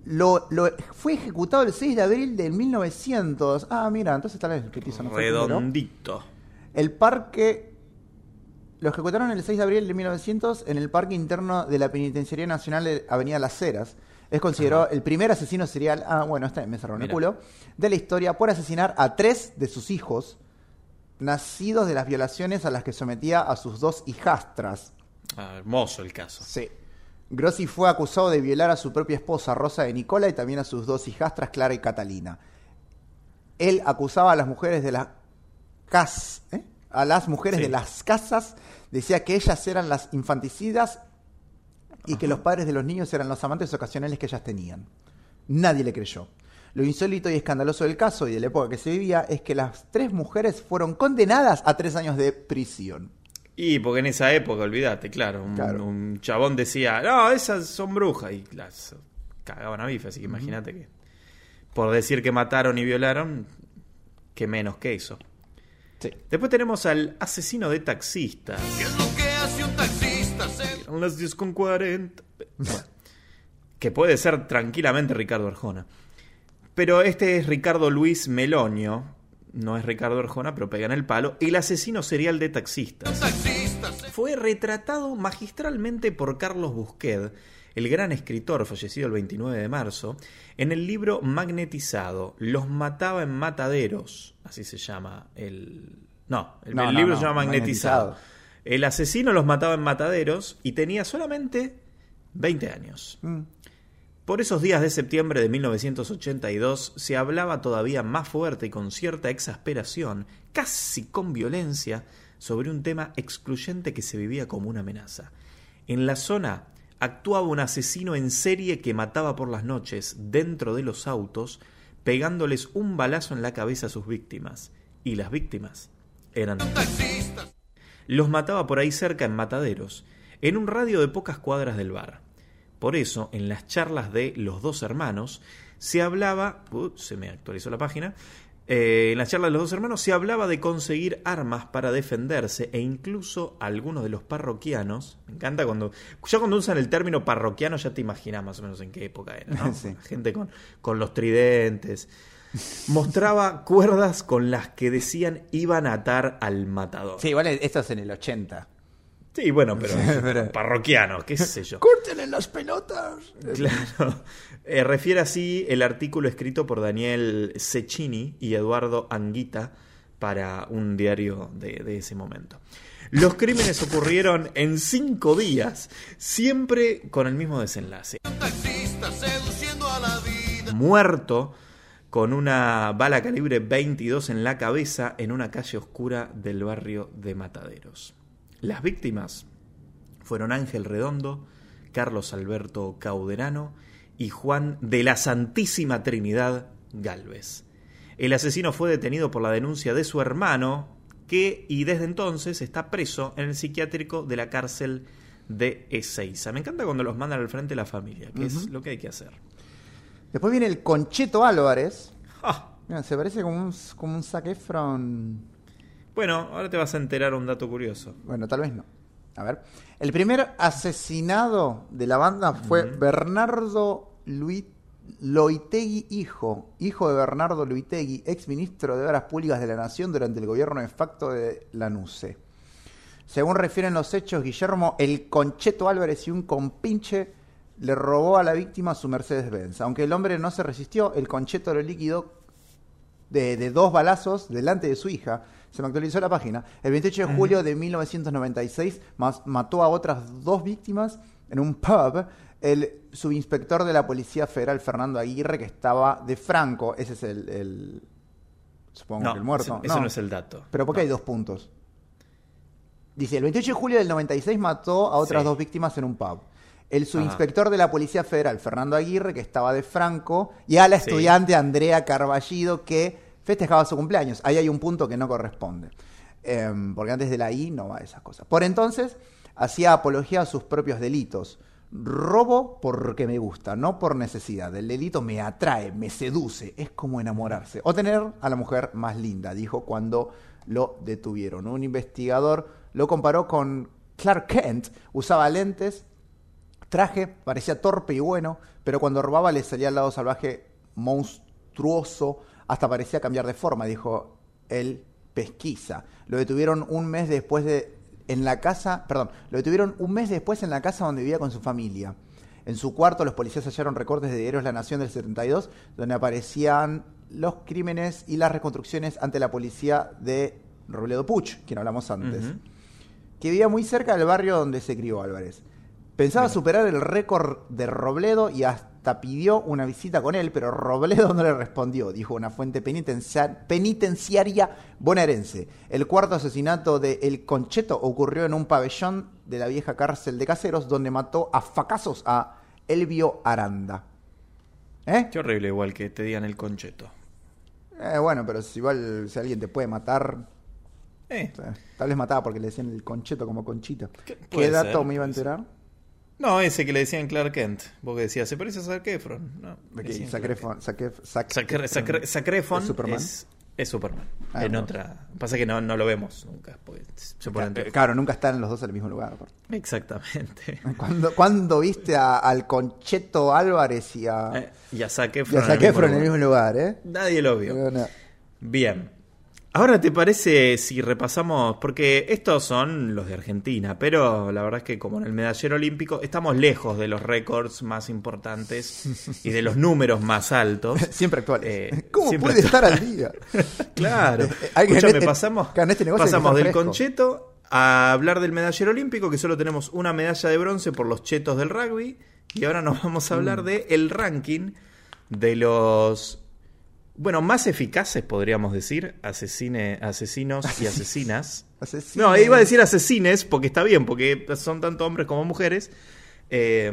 Lo, lo- fue ejecutado el 6 de abril del 1900. Ah, mira, entonces tal vez el petizo no fue el primero. Redondito. El parque. Lo ejecutaron el 6 de abril de 1900 en el parque interno de la Penitenciaría Nacional de Avenida Las Heras. Es considerado el primer asesino serial. Ah, bueno, este me cerró en el culo. De la historia por asesinar a tres de sus hijos, nacidos de las violaciones a las que sometía a sus dos hijastras. Ah, hermoso el caso. Sí. Grossi fue acusado de violar a su propia esposa Rosa de Nicola y también a sus dos hijastras Clara y Catalina. Él acusaba a las mujeres de las cas ¿eh? a las mujeres Sí. de las casas, decía que ellas eran las infanticidas y que los padres de los niños eran los amantes ocasionales que ellas tenían. Nadie le creyó. Lo insólito y escandaloso del caso y de la época que se vivía es que las tres mujeres fueron condenadas a tres años de prisión. Y porque en esa época, olvídate, claro, un, Claro. un chabón decía, no, esas son brujas, y las cagaban a bife, así que imagínate que por decir que mataron y violaron, que menos que eso. Sí. Después tenemos al asesino de taxistas. ¿Qué es lo que hace un taxista? Se- Son las 10 con 40. Bueno, que puede ser tranquilamente Ricardo Arjona. Pero este es Ricardo Luis Melonio. No es Ricardo Arjona, pero pega en el palo. El asesino serial de taxistas. Fue retratado magistralmente por Carlos Busquet el gran escritor fallecido el 29 de marzo, en el libro Magnetizado, Los mataba en mataderos, así se llama el... No, el, No, el no, libro no, se llama Magnetizado. Magnetizado. El asesino los mataba en mataderos y tenía solamente 20 años. Mm. Por esos días de septiembre de 1982 se hablaba todavía más fuerte y con cierta exasperación, casi con violencia, sobre un tema excluyente que se vivía como una amenaza. En la zona actuaba un asesino en serie que mataba por las noches dentro de los autos, pegándoles un balazo en la cabeza a sus víctimas. Y las víctimas eran los mataba por ahí cerca en mataderos, en un radio de pocas cuadras del bar. Por eso, en las charlas de los dos hermanos, se hablaba, uh, se me actualizó la página, eh, en las charlas de los dos hermanos se hablaba de conseguir armas para defenderse e incluso algunos de los parroquianos, me encanta cuando, ya cuando usan el término parroquiano ya te imaginas más o menos en qué época era, ¿no? Sí. Gente con, con los tridentes. Mostraba cuerdas con las que decían iban a atar al matador. Sí, igual esto es en el 80. Sí, bueno, pero, pero- parroquiano, qué sé yo. ¡Córtenle las pelotas! Claro. Eh, refiere así el artículo escrito por Daniel Cecchini y Eduardo Anguita para un diario de, de ese momento. Los crímenes ocurrieron en cinco días, siempre con el mismo desenlace. Taxistas seduciendo a la vida. Muerto con una bala calibre 22 en la cabeza en una calle oscura del barrio de Mataderos. Las víctimas fueron Ángel Redondo, Carlos Alberto Cauderano y Juan de la Santísima Trinidad Galvez. El asesino fue detenido por la denuncia de su hermano, que y desde entonces está preso en el psiquiátrico de la cárcel de Ezeiza. Me encanta cuando los mandan al frente de la familia, que es lo que hay que hacer. Después viene el Concheto Álvarez. Ah, Mira, se parece como un, como un Zac Efron. Bueno, ahora te vas a enterar un dato curioso. Bueno, tal vez no. A ver. El primer asesinado de la banda fue Bernardo Lui- Loitegui Hijo, hijo de Bernardo Loitegui, ex ministro de Obras Públicas de la Nación durante el gobierno de facto de Lanuse. Según refieren los hechos, Guillermo el Concheto Álvarez y un compinche le robó a la víctima su Mercedes-Benz. Aunque el hombre no se resistió, el Concheto lo liquidó de, de dos balazos delante de su hija. Se me actualizó la página. El 28 de julio de 1996 mas- mató a otras dos víctimas en un pub. El subinspector de la Policía Federal, Fernando Aguirre, que estaba de Franco. Ese es el. el- supongo No, que el muerto. ese, ese no. es el dato. Pero ¿por qué hay dos puntos? Dice, el 28 de julio del 96 mató a otras Sí. dos víctimas en un pub. El subinspector de la Policía Federal, Fernando Aguirre, que estaba de Franco, y a la Sí. estudiante Andrea Carballido, que festejaba su cumpleaños. Ahí hay un punto que no corresponde. Em, porque antes de la I no va esas cosas. Por entonces, hacía apología a sus propios delitos. Robo porque me gusta, no por necesidad. El delito me atrae, me seduce, es como enamorarse. O tener a la mujer más linda, dijo cuando lo detuvieron. Un investigador lo comparó con Clark Kent, usaba lentes, traje, parecía torpe y bueno, pero cuando robaba le salía al lado salvaje monstruoso, hasta parecía cambiar de forma, dijo el pesquisa. Lo detuvieron un mes después de en la casa, perdón, lo detuvieron un mes después en la casa donde vivía con su familia. En su cuarto los policías hallaron recortes de diarios La Nación del 72 donde aparecían los crímenes y las reconstrucciones ante la policía de Robledo Puch, quien hablamos antes que vivía muy cerca del barrio donde se crió Álvarez. Pensaba superar el récord de Robledo y hasta pidió una visita con él, pero Robledo no le respondió, dijo una fuente penitencia- penitenciaria bonaerense. El cuarto asesinato de El Concheto ocurrió en un pabellón de la vieja cárcel de Caseros, donde mató a facazos a Elvio Aranda. ¿Eh? Qué horrible igual que te digan el concheto. Eh, bueno, pero si igual si alguien te puede matar, Eh, o sea, tal vez mataba porque le decían el concheto como conchita. ¿Qué- ¿Qué, puede dato ser, me iba a enterar? No, ese que le decían Clark Kent. Vos que decías, se parece a Zac Efron. No, Zac Clark Efron- Zac Efron. Efron ¿Es Superman? es, es Superman. Ah, en bueno. otra. Pasa que no, no lo vemos nunca. Porque se ponen Claro, claro, nunca están los dos en el mismo lugar. Exactamente. ¿Cuándo, cuándo viste a- al Concheto Álvarez y a, Eh, y a Zac y a Efron. Zac en el mismo Efron en el lugar. mismo lugar? ¿eh? Nadie lo vio. No. Bien. Ahora te parece si repasamos, porque estos son los de Argentina, pero la verdad es que como en el medallero olímpico estamos lejos de los récords más importantes y de los números más altos. Siempre actual. Eh, ¿Cómo siempre puede estar al día? Claro. Hay que- Escúchame, pasamos, este pasamos estar del concheto a hablar del medallero olímpico, que solo tenemos una medalla de bronce por los chetos del rugby, y ahora nos vamos a Mm. hablar de el ranking de los, bueno, más eficaces, podríamos decir, asesine, asesinos y asesinas. Asesino. No, iba a decir asesines, porque está bien, porque son tanto hombres como mujeres. eh,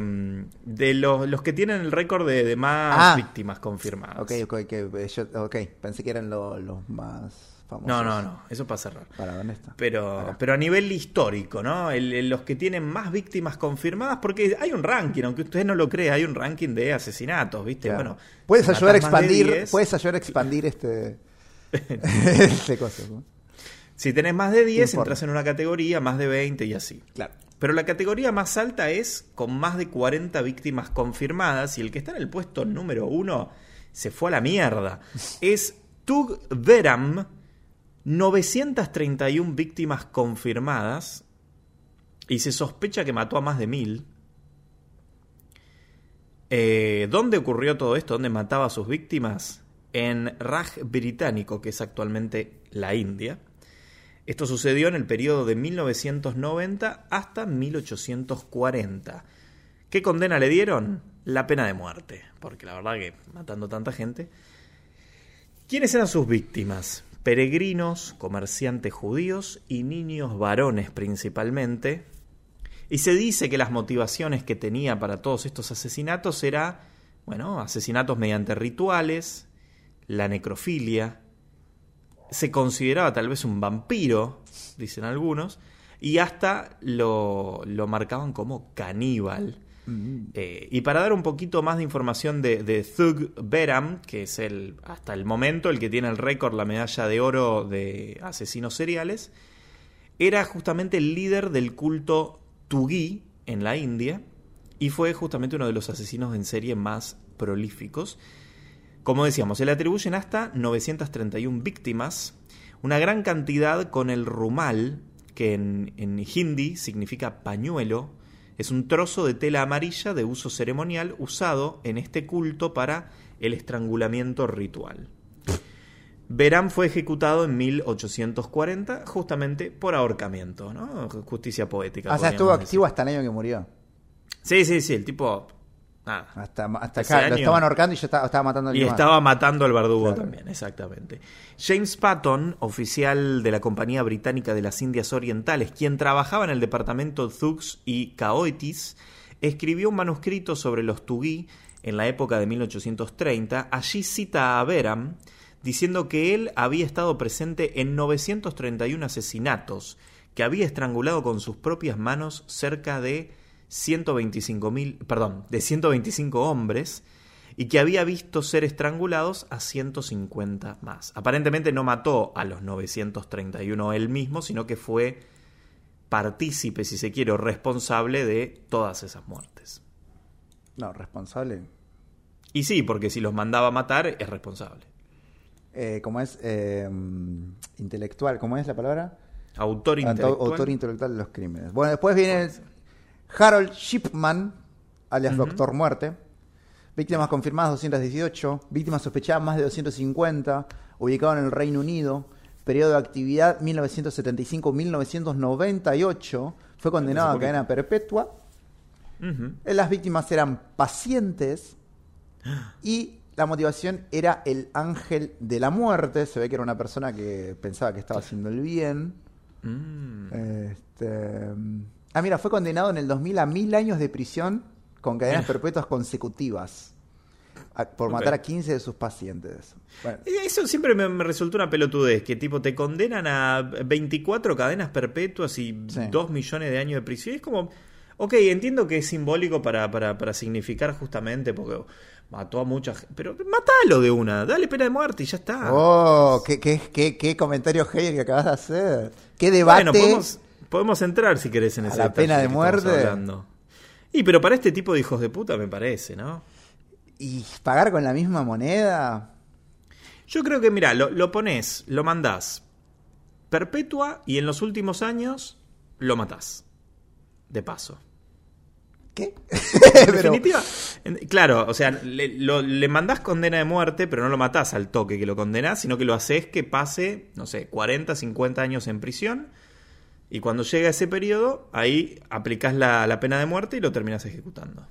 de los, los que tienen el récord de, de más Ah. víctimas confirmadas. Ok, ok, ok. eh, yo- ok, pensé que eran lo- los más famosos. No, no, no, eso pasa raro. Para, ¿dónde está? Pero, Acá. pero a nivel histórico, ¿no? El- el- los que tienen más víctimas confirmadas, porque hay un ranking, aunque usted no lo crea, hay un ranking de asesinatos, ¿viste? Claro. Bueno, puedes ayudar a expandir, 10, puedes ayudar a expandir este este coso, ¿no? Si tenés más de 10, importa. entras en una categoría, más de 20 y así. Claro. Pero la categoría más alta es con más de 40 víctimas confirmadas y el que está en el puesto número uno se fue a la mierda. Es Tug Veram, 931 víctimas confirmadas y se sospecha que mató a más de mil. Eh, ¿Dónde ocurrió todo esto? ¿Dónde mataba a sus víctimas? En Raj británico, que es actualmente la India. Esto sucedió en el periodo de 1990 hasta 1840. ¿Qué condena le dieron? La pena de muerte. Porque la verdad que matando tanta gente. ¿Quiénes eran sus víctimas? Peregrinos, comerciantes judíos y niños varones principalmente. Y se dice que las motivaciones que tenía para todos estos asesinatos era, bueno, asesinatos mediante rituales, la necrofilia, se consideraba tal vez un vampiro, dicen algunos, y hasta lo, lo marcaban como caníbal. Eh, y para dar un poquito más de información de, de Thug Beram, que es el hasta el momento el que tiene el récord, la medalla de oro de asesinos seriales, era justamente el líder del culto Tugí en la India y fue justamente uno de los asesinos en serie más prolíficos. Como decíamos, se le atribuyen hasta 931 víctimas, una gran cantidad con el rumal, que en, en hindi significa pañuelo, es un trozo de tela amarilla de uso ceremonial usado en este culto para el estrangulamiento ritual. Verán fue ejecutado en 1840 justamente por ahorcamiento, ¿no? Justicia poética. O sea, estuvo activo hasta el año que murió. Sí, sí, sí, el tipo... Nada, Hasta, hasta acá. Lo estaban ahorcando y yo estaba, estaba matando al Y estaba matando al verdugo Claro. también, exactamente. James Patton, oficial de la Compañía Británica de las Indias Orientales, quien trabajaba en el departamento Thugs y Caoetis, escribió un manuscrito sobre los Tugí en la época de 1830. Allí cita a Beram diciendo que él había estado presente en 931 asesinatos, que había estrangulado con sus propias manos cerca de 125.000, perdón, de 125 hombres y que había visto ser estrangulados a 150 más. Aparentemente no mató a los 931 él mismo, sino que fue partícipe, si se quiere, o responsable de todas esas muertes. No, responsable. Y sí, porque si los mandaba a matar, es responsable. Eh, ¿Cómo es? Eh, intelectual. ¿Cómo es la palabra? Autor Autor- intelectual. Autor intelectual de los crímenes. Bueno, después viene Harold Shipman, alias Doctor Muerte. Víctimas confirmadas 218. Víctimas sospechadas más de 250. Ubicado en el Reino Unido. Periodo de actividad 1975-1998. Fue condenado a cadena perpetua. Eh, Las víctimas eran pacientes y la motivación era el ángel de la muerte. Se ve que era una persona que pensaba que estaba haciendo el bien. Mm. Este, ah, mira, fue condenado en el 2000 a mil años de prisión con cadenas perpetuas consecutivas a- por matar a 15 de sus pacientes. Bueno, Eso siempre me, me resultó una pelotudez, que tipo te condenan a 24 cadenas perpetuas y Sí. 2 millones de años de prisión. Es como, ok, entiendo que es simbólico para, para, para significar justamente, porque mató a mucha gente, pero matalo de una, dale pena de muerte y ya está. oh, qué, qué, qué, qué comentario hater que acabas de hacer. Qué debate. bueno, podemos, podemos entrar si querés en ¿A ese la pena de muerte? Y pero para este tipo de hijos de puta me parece, ¿no? ¿Y pagar con la misma moneda? Yo creo que, mira, lo, lo pones, lo mandás perpetua y en los últimos años lo matás. De paso. ¿Qué? En definitiva, claro, o sea, le, lo- le mandás condena de muerte, pero no lo matás al toque que lo condenás, sino que lo haces que pase, no sé, 40, 50 años en prisión. Y cuando llega ese periodo, ahí aplicás la, la pena de muerte y lo terminás ejecutando.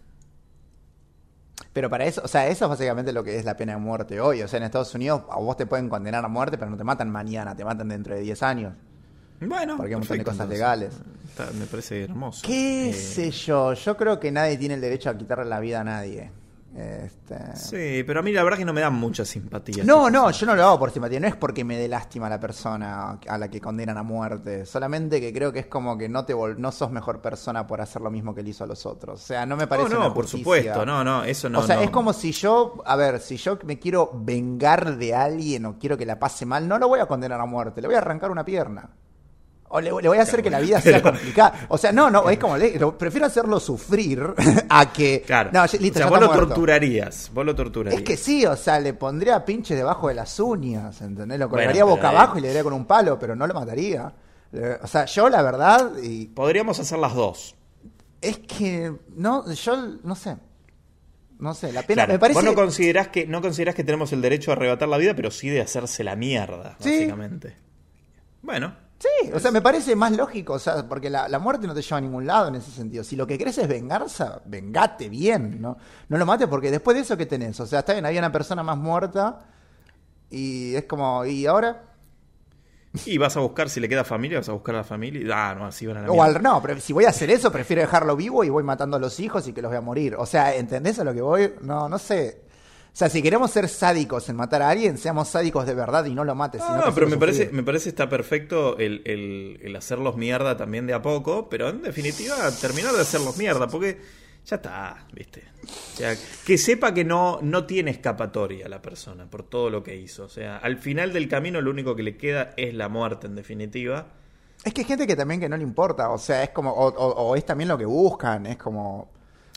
Pero para eso, o sea, eso es básicamente lo que es la pena de muerte hoy. O sea, en Estados Unidos a vos te pueden condenar a muerte, pero no te matan mañana, te matan dentro de 10 años. Bueno, Porque hay un montón de cosas legales. Está- me parece hermoso. ¿Qué Eh, sé yo? Yo creo que nadie tiene el derecho a quitarle la vida a nadie. Este... Sí, pero a mí la verdad que no me da mucha simpatía. No, no, yo no lo hago por simpatía, no es porque me dé lástima a la persona a la que condenan a muerte, solamente que creo que es como que no te vol- no sos mejor persona por hacer lo mismo que le hizo a los otros. O sea, no me parece No, no, una por justicia. supuesto, no, no, eso no. o sea, no. es como si yo, a ver, si yo me quiero vengar de alguien o quiero que la pase mal, no lo voy a condenar a muerte, le voy a arrancar una pierna. O le, le voy a hacer que la vida sea complicada. O sea, no, no, es como, le- prefiero hacerlo sufrir a que... Claro. No, listo, o sea, ya vos lo muerto. torturarías. Vos lo torturarías. Es que sí, o sea, le pondría pinches debajo de las uñas, ¿entendés? Lo colgaría boca abajo y le daría con un palo, pero no lo mataría. Eh, O sea, yo la verdad, y Podríamos hacer las dos. es que, no, yo no sé. No sé, la pena, Claro, me parece... Vos no considerás, que, no considerás que tenemos el derecho a arrebatar la vida, pero sí de hacerse la mierda, Sí. básicamente. Bueno, Sí, o sea, me parece más lógico, o sea, porque la, la muerte no te lleva a ningún lado en ese sentido. Si lo que querés es venganza, vengate bien, ¿no? No lo mates porque después de eso, ¿qué tenés? O sea, está bien, había una persona más muerta y es como, ¿y ahora? y vas a buscar, si le queda familia, vas a buscar a la familia y. Ah, no, así van a la O al, no, pero si voy a hacer eso, prefiero dejarlo vivo y voy matando a los hijos y que los voy a morir. O sea, ¿entendés a lo que voy? No, no sé. O sea, si queremos ser sádicos en matar a alguien, seamos sádicos de verdad y no lo mates. No, sino no, pero me parece, me parece está perfecto el, el, el hacerlos mierda también de a poco, pero en definitiva terminar de hacerlos mierda, porque ya está, ¿viste? O sea, que sepa que no, no tiene escapatoria la persona por todo lo que hizo. O sea, al final del camino lo único que le queda es la muerte, en definitiva. Es que hay gente que también que no le importa. O sea, es como. O, o- o es también lo que buscan. Es como.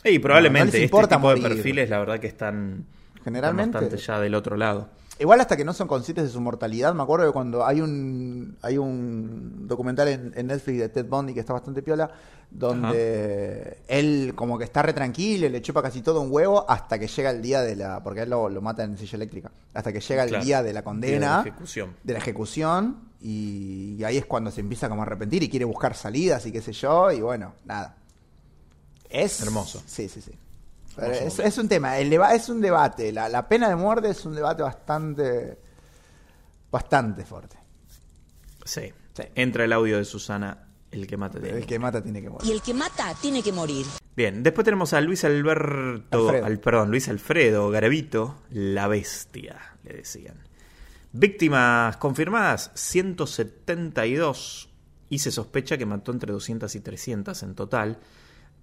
Y probablemente les este importa tipo de perfiles, la verdad que están, Generalmente. están bastante ya del otro lado. Igual hasta que no son conscientes de su mortalidad, me acuerdo que cuando hay un hay un documental en, en Netflix de Ted Bundy que está bastante piola, donde él como que está re tranquilo, le chupa casi todo un huevo hasta que llega el día de la, porque él lo, lo mata en silla eléctrica, hasta que llega el Claro. día de la condena, De la ejecución. de la ejecución, y, y ahí es cuando se empieza como a arrepentir y quiere buscar salidas y qué sé yo, y bueno, nada. Es Hermoso. Sí, sí, sí. Hermoso es, un tema, el deba- es un debate. La, la pena de muerte es un debate bastante, bastante fuerte. Sí. Sí. Entra el audio de Susana, el que mata tiene El que mata tiene que Y morir. el que mata tiene que morir. Bien, después tenemos a Luis Alberto, Alfredo. al, perdón, Luis Alfredo Garavito, la bestia, le decían. Víctimas confirmadas, 172, y se sospecha que mató entre 200 y 300 en total.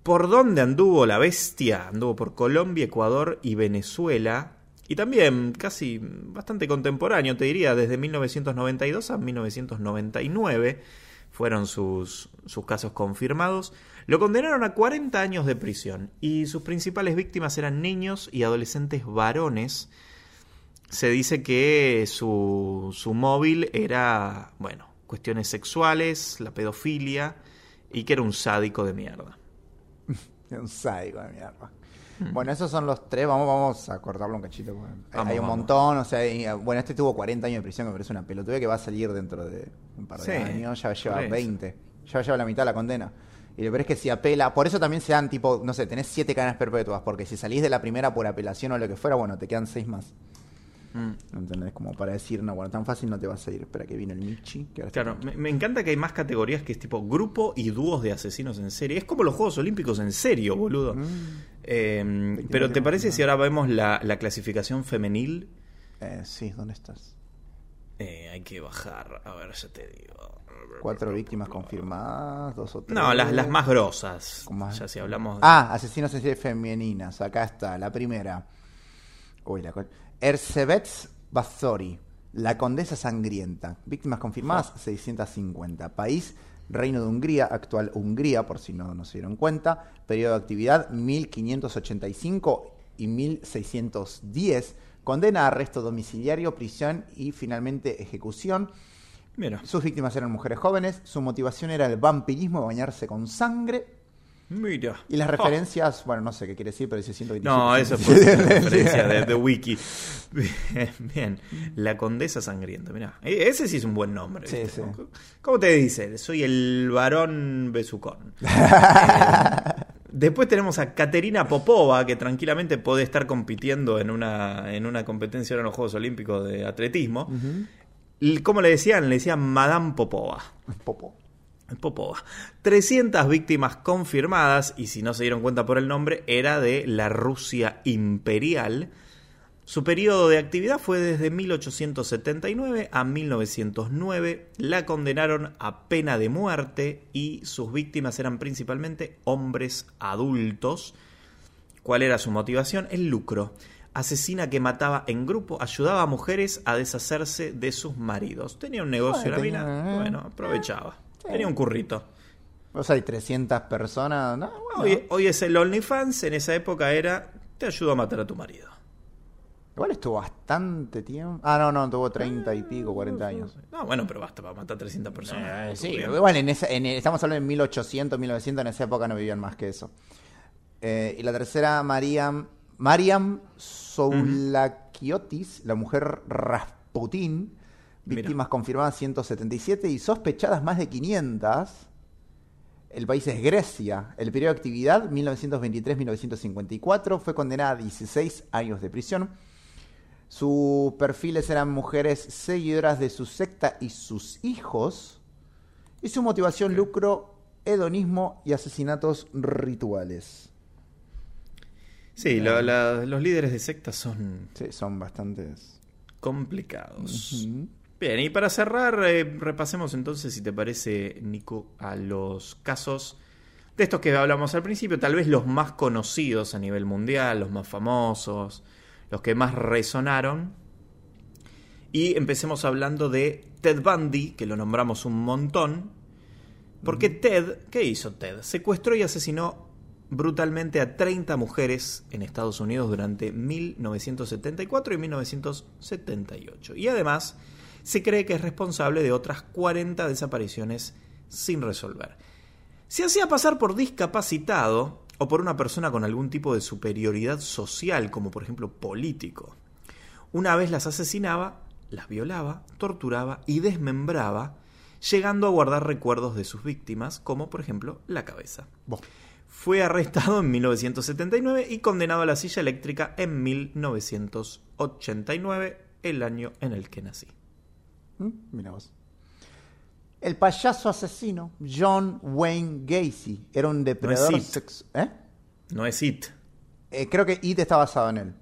¿Por dónde anduvo la bestia? Anduvo por Colombia, Ecuador y Venezuela. Y también casi bastante contemporáneo, te diría, desde 1992 a 1999 fueron sus, sus casos confirmados. Lo condenaron a 40 años de prisión y sus principales víctimas eran niños y adolescentes varones. Se dice que su, su móvil era, bueno, cuestiones sexuales, la pedofilia y que era un sádico de mierda. Un sádico de mierda. Bueno, esos son los tres. Vamos, vamos a cortarlo un cachito. hay- Vamos, hay un vamos. montón. O sea, bueno, este tuvo 40 años de prisión, que me parece una pelotuda que va a salir dentro de un par de Sí, años. Ya lleva por eso. 20. Ya lleva la mitad de la condena. Y lo peor es que si apela, por eso también se dan tipo, no sé, tenés siete cadenas perpetuas, porque si salís de la primera por apelación o lo que fuera, bueno, te quedan seis más. Mm. ¿Entendés? Como para decir, no, bueno, tan fácil no te va a salir. Espera que viene el Michi. Que ahora está Claro, me, me encanta que hay más categorías que es tipo grupo y dúos de asesinos en serie. Es como los Juegos Olímpicos en serio, boludo. Mm. Eh, pero ¿te parece si ahora vemos la, la clasificación femenil? Eh, sí, ¿dónde estás? Eh, hay que bajar, a ver, ya te digo. Cuatro víctimas confirmadas, dos o tres. No, las, las más grosas. Más- Ya si hablamos de... Ah, asesinos en serie femeninas. Acá está, la primera. Uy, la cual. Ersebet Bazori, la condesa sangrienta. Víctimas confirmadas, 650. País, Reino de Hungría, actual Hungría, por si no, no se dieron cuenta. Periodo de actividad, 1585 y 1610. Condena a arresto domiciliario, prisión y finalmente ejecución. Mira, Sus víctimas eran mujeres jóvenes, su motivación era el vampirismo, bañarse con sangre. Mira. Y las Oh. referencias, bueno, no sé qué quiere decir, pero dice 127. No, eso fue una referencia de, de Wiki. Bien, bien. La Condesa Sangrienta, mirá. E- Ese sí es un buen nombre. Sí, sí. ¿Cómo- ¿Cómo te dice? Soy el varón besucón. Eh, Después tenemos a Caterina Popova, que tranquilamente puede estar compitiendo en una, en una competencia en los Juegos Olímpicos de atletismo. Y ¿Cómo le decían? Le decían Madame Popova. Popo. Popova. 300 víctimas confirmadas, y si no se dieron cuenta por el nombre, era de la Rusia imperial. Su periodo de actividad fue desde 1879 a 1909. La condenaron a pena de muerte y sus víctimas eran principalmente hombres adultos. ¿Cuál era su motivación? El lucro. Asesina que mataba en grupo, ayudaba a mujeres a deshacerse de sus maridos. Tenía un negocio Bueno, la mina, tenía- eh. bueno, aprovechaba. Tenía un currito. O sea, hay 300 personas. No, bueno. Hoy, hoy es el OnlyFans, en esa época era te ayudo a matar a tu marido. Igual estuvo bastante tiempo. Ah, no, no, tuvo 30 y pico, 40 años. No, bueno, pero basta para matar 300 personas. Eh, sí, igual en esa, en- estamos hablando de 1800, 1900, en esa época no vivían más que eso. Eh, y la tercera, Mariam, Mariam Soulakiotis, la mujer Mira. víctimas confirmadas 177 y sospechadas más de 500. El país es Grecia. El periodo de actividad, 1923-1954, fue condenada a 16 años de prisión. Sus perfiles eran mujeres seguidoras de su secta y sus hijos. Y su motivación, lucro, hedonismo y asesinatos rituales. Sí, la- los líderes de sectas son Sí, son bastantes. complicados. Ujú. Bien, y para cerrar, eh, repasemos entonces, si te parece, Nico, a los casos de estos que hablamos al principio, tal vez los más conocidos a nivel mundial, los más famosos, los que más resonaron. Y empecemos hablando de Ted Bundy, que lo nombramos un montón. Porque Ted, ¿qué hizo Ted? Secuestró y asesinó brutalmente a 30 mujeres en Estados Unidos durante 1974 y 1978. Y además se cree que es responsable de otras 40 desapariciones sin resolver. Se hacía pasar por discapacitado o por una persona con algún tipo de superioridad social, como por ejemplo político. Una vez las asesinaba, las violaba, torturaba y desmembraba, llegando a guardar recuerdos de sus víctimas, como por ejemplo la cabeza. Fue arrestado en 1979 y condenado a la silla eléctrica en 1989, el año en el que nací. ¿Mm? Mira vos. El payaso asesino John Wayne Gacy era un depredador It. sexual. No es It. creo que It está basado en él.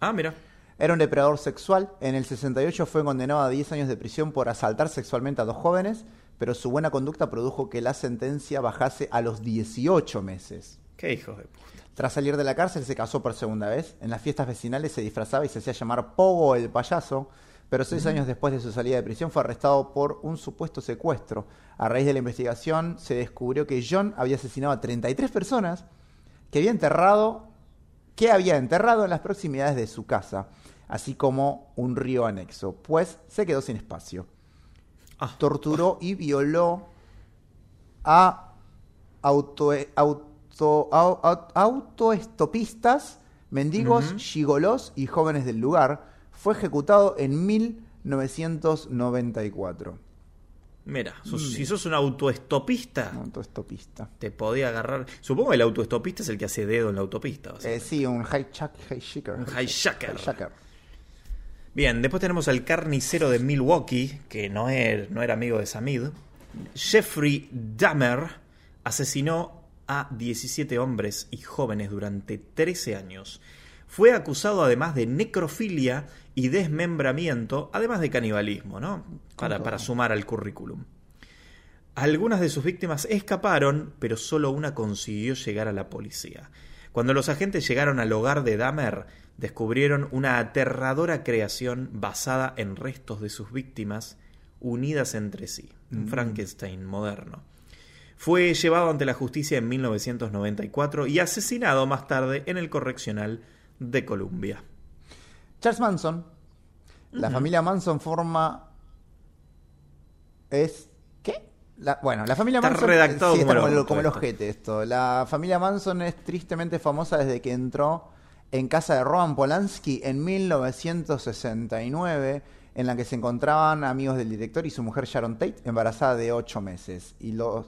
Ah, mira. Era un depredador sexual. En el 68 fue condenado a 10 años de prisión por asaltar sexualmente a dos jóvenes, pero su buena conducta produjo que la sentencia bajase a los 18 meses. Qué hijos de puta. Tras salir de la cárcel se casó por segunda vez. En las fiestas vecinales se disfrazaba y se hacía llamar Pogo el payaso, pero seis años después de su salida de prisión fue arrestado por un supuesto secuestro. A raíz de la investigación se descubrió que John había asesinado a 33 personas que había enterrado, que había enterrado en las proximidades de su casa, así como un río anexo, pues se quedó sin espacio. Ah, Torturó y violó a auto, auto, au- au- autoestopistas, mendigos, gigolos y jóvenes del lugar. Fue ejecutado en 1994. mira, sos- si sos un autoestopista, Autoestopista. te podía agarrar. Supongo que el autoestopista es el que hace dedo en la autopista. Eh, sí, un hijack, hijacker. Un hijacker. Bien, después tenemos al carnicero de Milwaukee, que no era, no era amigo de Samid. Jeffrey Dahmer asesinó a 17 hombres y jóvenes durante 13 años. Fue acusado además de necrofilia y desmembramiento, además de canibalismo, ¿no? Para, sumar al currículum. Algunas de sus víctimas escaparon, pero solo una consiguió llegar a la policía. Cuando los agentes llegaron al hogar de Dahmer, descubrieron una aterradora creación basada en restos de sus víctimas unidas entre sí, un Frankenstein moderno. Fue llevado ante la justicia en 1994 y asesinado más tarde en el correccional de Columbia. Charles Manson. La familia Manson forma Es. ¿Qué? La- bueno, la familia Está Manson. redactado sí, está como como, el como ojete esto. La familia Manson es tristemente famosa desde que entró en casa de Roman Polanski en 1969, en la que se encontraban amigos del director y su mujer Sharon Tate, embarazada de ocho meses. Y los.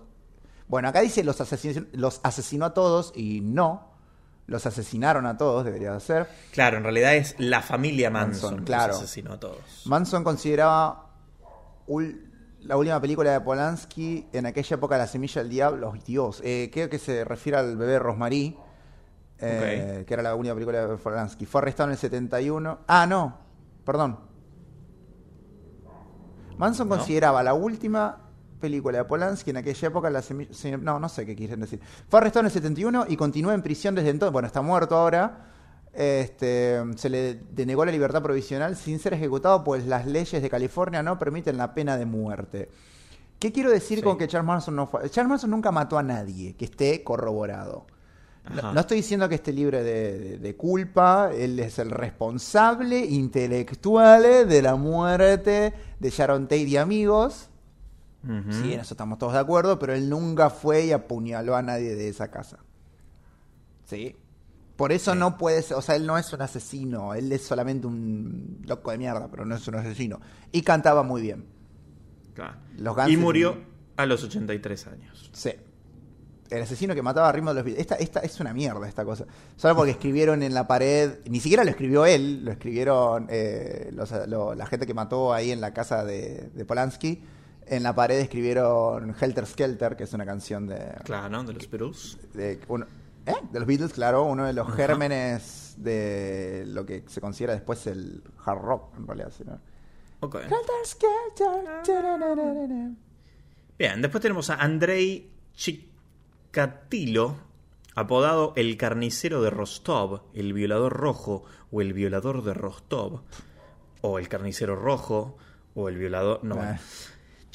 Bueno, acá dice los, asesin- los asesinó a todos y no. Los asesinaron a todos, debería ser. Claro, en realidad es la familia Manson, claro. los asesinó a todos. Manson consideraba la última película de Polanski en aquella época La semilla del diablo. ¡Ay, Dios! Eh, creo que se refiere al bebé Rosmarie, eh, que era la última película de Polanski. Fue arrestado en el 71. Ah, no, perdón. Manson ¿No? consideraba la última película de Polanski en aquella época la semilla... No, no sé qué quieren decir. Fue arrestado en el 71 y continúa en prisión desde entonces. Bueno, está muerto ahora. Este, se le denegó la libertad provisional sin ser ejecutado, pues las leyes de California no permiten la pena de muerte. ¿Qué quiero decir Sí. con que Charles Manson no fue? Charles Manson nunca mató a nadie, que esté corroborado. No estoy diciendo que esté libre de, de- de culpa, él es el responsable intelectual de la muerte de Sharon Tate y amigos. Sí, en eso estamos todos de acuerdo, pero él nunca fue y apuñaló a nadie de esa casa. Sí. Por eso Sí. no puede ser, o sea, él no es un asesino, él es solamente un loco de mierda, pero no es un asesino. Y cantaba muy bien. Claro. Los y murió a los 83 años. Sí. El asesino que mataba a ritmo de los Beatles. Esta, esta es una mierda esta cosa. Solo porque escribieron en la pared, ni siquiera lo escribió él, lo escribieron eh, los- lo- la gente que mató ahí en la casa de, de Polanski. En la pared escribieron Helter Skelter, que es una canción de, Claro, de los Perús. de, uno- ¿eh? de los Beatles, claro, uno de los Ajá. gérmenes de lo que se considera después el hard rock, en realidad. ¿sí, no? Ok. Helter Skelter. Bien, después tenemos a Andrei Chikatilo, apodado el carnicero de Rostov, el violador rojo o el violador de Rostov, o el carnicero rojo o el violador... No, bueno.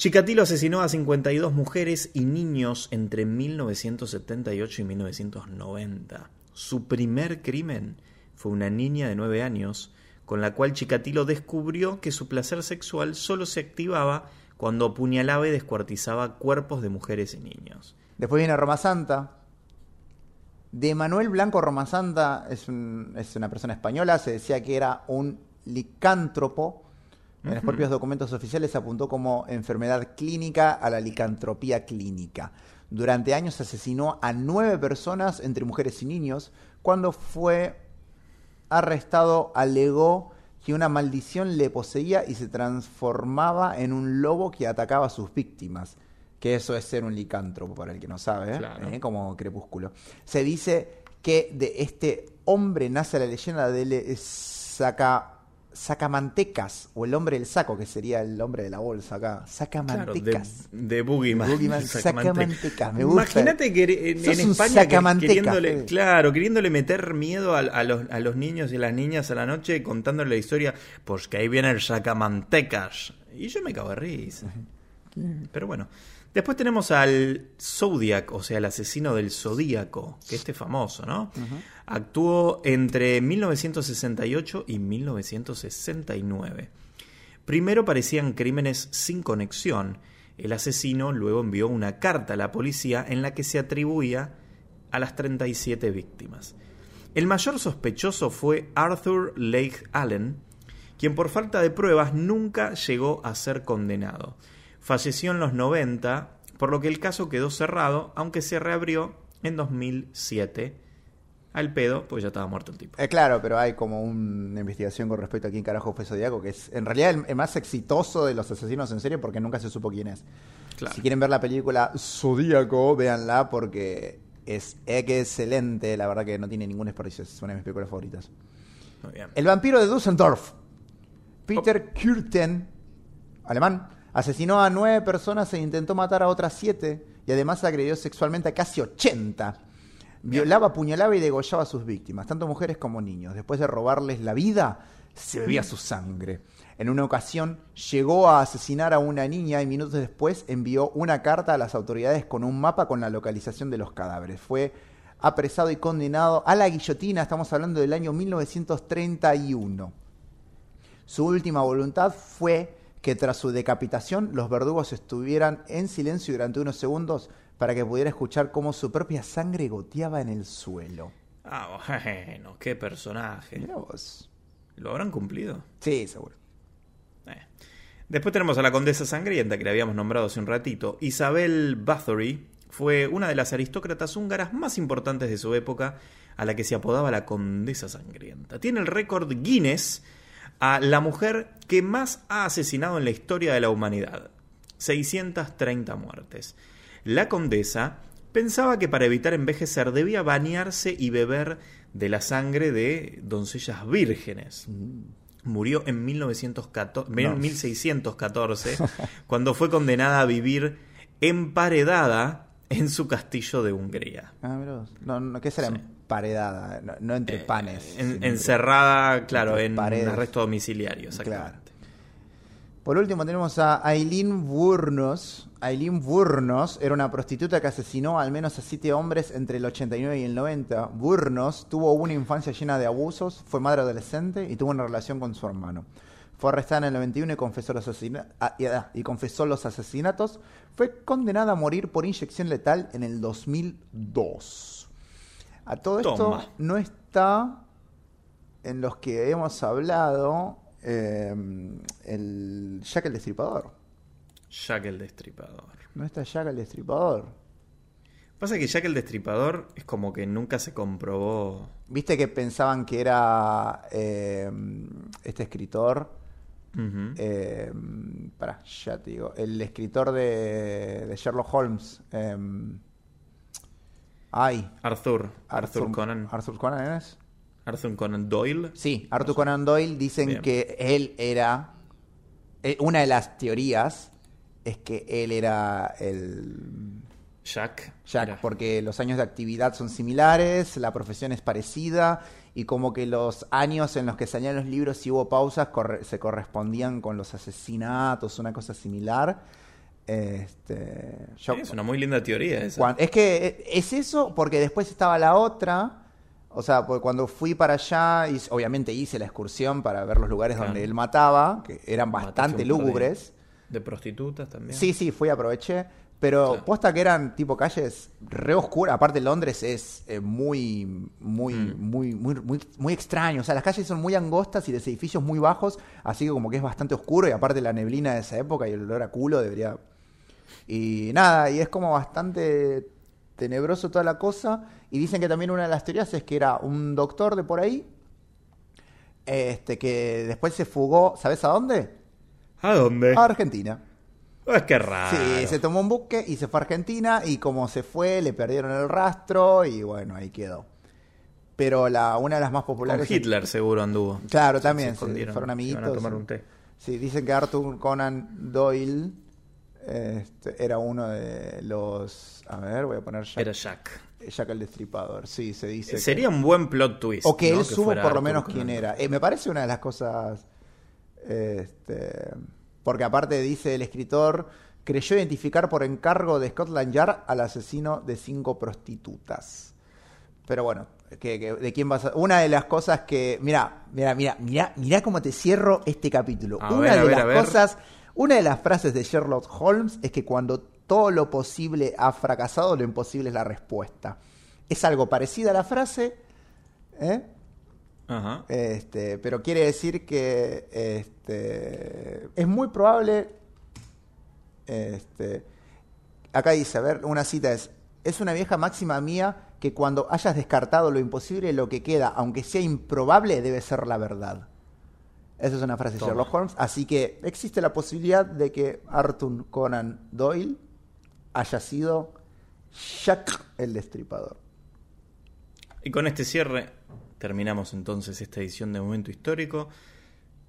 Chikatilo asesinó a 52 mujeres y niños entre 1978 y 1990. Su primer crimen fue una niña de 9 años, con la cual Chikatilo descubrió que su placer sexual solo se activaba cuando apuñalaba y descuartizaba cuerpos de mujeres y niños. Después viene Roma Santa. De Manuel Blanco Roma Santa es una persona española, se decía que era un licántropo. En los propios documentos oficiales apuntó como enfermedad clínica a la licantropía clínica. Durante años asesinó a nueve personas, entre mujeres y niños. Cuando fue arrestado, alegó que una maldición le poseía y se transformaba en un lobo que atacaba a sus víctimas. Que eso es ser un licántropo, para el que no sabe, ¿eh? Claro. ¿Eh? como crepúsculo. Se dice que de este hombre nace la leyenda eh, saca, sacamantecas, o el hombre del saco, que sería el hombre de la bolsa acá. Claro, de, Sacamantecas. de Boogeyman. Boogeyman, Sacamanteca. sacamantecas, me gusta. Imagínate que en, en España que- queriéndole, claro, queriéndole meter miedo a, a los, a los niños y a las niñas a la noche contándole la historia, pues que ahí viene el sacamantecas. Y yo me cago de risa. Pero bueno. Después tenemos al Zodiac, o sea, el asesino del Zodíaco, que este es famoso, ¿no? Actuó entre 1968 y 1969. Primero parecían crímenes sin conexión. El asesino luego envió una carta a la policía en la que se atribuía a las 37 víctimas. El mayor sospechoso fue Arthur Lake Allen, quien por falta de pruebas nunca llegó a ser condenado. Falleció en los 90, por lo que el caso quedó cerrado, aunque se reabrió en 2007. Al pedo, pues ya estaba muerto el tipo. Eh, claro, pero hay como una investigación con respecto a quién carajo fue Zodíaco, que es en realidad el, el más exitoso de los asesinos en serie porque nunca se supo quién es. Claro. Si quieren ver la película Zodíaco, véanla porque es excelente. La verdad que no tiene ningún desperdicio. Es una de mis películas favoritas. Muy bien. El vampiro de Dusseldorf. Peter Kürten, alemán, asesinó a nueve personas e intentó matar a otras siete y además agredió sexualmente a casi 80. Violaba, apuñalaba y degollaba a sus víctimas, tanto mujeres como niños. Después de robarles la vida, se bebía su sangre. En una ocasión llegó a asesinar a una niña y minutos después envió una carta a las autoridades con un mapa con la localización de los cadáveres. Fue apresado y condenado a la guillotina, estamos hablando del año 1931. Su última voluntad fue que tras su decapitación los verdugos estuvieran en silencio durante unos segundos para que pudiera escuchar cómo su propia sangre goteaba en el suelo. Ah, bueno, qué personaje. Mirá vos. ¿Lo habrán cumplido? Sí, seguro. Eh. Después tenemos a la condesa sangrienta que le habíamos nombrado hace un ratito. Isabel Bathory fue una de las aristócratas húngaras más importantes de su época, a la que se apodaba la condesa sangrienta. Tiene el récord Guinness a la mujer que más ha asesinado en la historia de la humanidad. 630 muertes. La condesa pensaba que para evitar envejecer debía bañarse y beber de la sangre de doncellas vírgenes. Murió en 1914, en No. 1614 cuando fue condenada a vivir emparedada en su castillo de Hungría. Ah, vos. No, no, ¿qué será Sí. emparedada? No, no entre panes. Eh, En- entre- encerrada, claro, entre en paredes. arresto domiciliario, exactamente. Por último tenemos a Aileen Burnos. Aileen Burnos era una prostituta que asesinó al menos a siete hombres entre el 89 y el 90. Burnos tuvo una infancia llena de abusos, fue madre adolescente y tuvo una relación con su hermano. Fue arrestada en el 91 y confesó los, asesina- ah, y, ah, y confesó los asesinatos. Fue condenada a morir por inyección letal en el 2002. A todo esto no está en los que hemos hablado eh, el Jack el Destripador. Jack el Destripador. No está Jack el Destripador. Pasa que Jack el Destripador es como que nunca se comprobó. Viste que pensaban que era eh, este escritor. Eh, pará, ya te digo. El escritor de, de Sherlock Holmes. ay. Arthur, Arthur, Conan. Arthur Conan es. Arthur Conan Doyle. Sí, Arthur Conan Doyle dicen Bien. que él era. eh, una de las teorías es que él era el Jack. Jack, Era- porque los años de actividad son similares, la profesión es parecida y como que los años en los que salían los libros y hubo pausas corre- se correspondían con los asesinatos, una cosa similar. Este, yo- Es una muy linda teoría esa. es que eh, es eso porque después estaba la otra. O sea, porque cuando fui para allá, y obviamente hice la excursión para ver los lugares Claro. donde él mataba, que eran bastante de- lúgubres. De prostitutas también. Sí, sí, fui, aproveché. Pero Claro. posta que eran tipo calles re oscuras. Aparte, Londres es eh, muy, muy, Mm. muy, muy, muy, muy extraño. O sea, las calles son muy angostas y los edificios muy bajos. Así que como que es bastante oscuro. Y aparte la neblina de esa época y el olor a culo debería... Y nada, y es como bastante tenebroso toda la cosa. Y dicen que también una de las teorías es que era un doctor de por ahí. Este, que después se fugó, ¿sabes a dónde? ¿A dónde? A Argentina. Es que raro. Sí, se tomó un buque y se fue a Argentina y como se fue le perdieron el rastro y bueno, ahí quedó. Pero la una de las más Con populares... Hitler seguro anduvo. Claro, Se también, fueron se iban amiguitos. a tomar un té. Sí, dicen que Arthur Conan Doyle este, era uno de los... A ver, voy a poner Jack, Era Jack. Jack el Destripador. Sí, se dice... que- Sería un buen plot twist. O que ¿no? él supo por lo menos quién era. Eh, me parece una de las cosas. Este, porque aparte dice el escritor, creyó identificar por encargo de Scotland Yard al asesino de cinco prostitutas. Pero bueno, que, que- ¿de quién vas a.? Una de las cosas que. Mira, mira, mira, mira, mira cómo te cierro este capítulo. A una ver, de ver, las cosas. Una de las frases de Sherlock Holmes es que cuando todo lo posible ha fracasado, lo imposible es la respuesta. Es algo parecido a la frase, ¿eh? Ajá. Este, pero quiere decir que este, es muy probable. Este, acá dice, a ver, una cita es: Es una vieja máxima mía que cuando hayas descartado lo imposible, lo que queda, aunque sea improbable, debe ser la verdad. Esa es una frase de. Sherlock Holmes. Así que existe la posibilidad de que Arthur Conan Doyle haya sido Jack el Destripador. Y con este cierre terminamos entonces esta edición de Momento Histórico.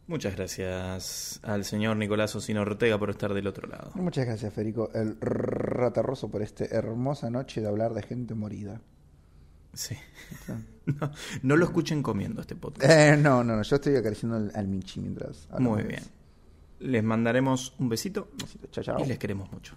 Muchas gracias al señor Nicolás Osino Ortega por estar del otro lado. Muchas gracias, Federico el Ratarroso, por esta hermosa noche de hablar de gente morida. Sí. No, no lo escuchen comiendo este podcast. Eh, no, no, no, yo estoy acariciando al, al Michi mientras. hablamos. Muy bien. Les mandaremos un besito Besito, Chao, chao. y les queremos mucho.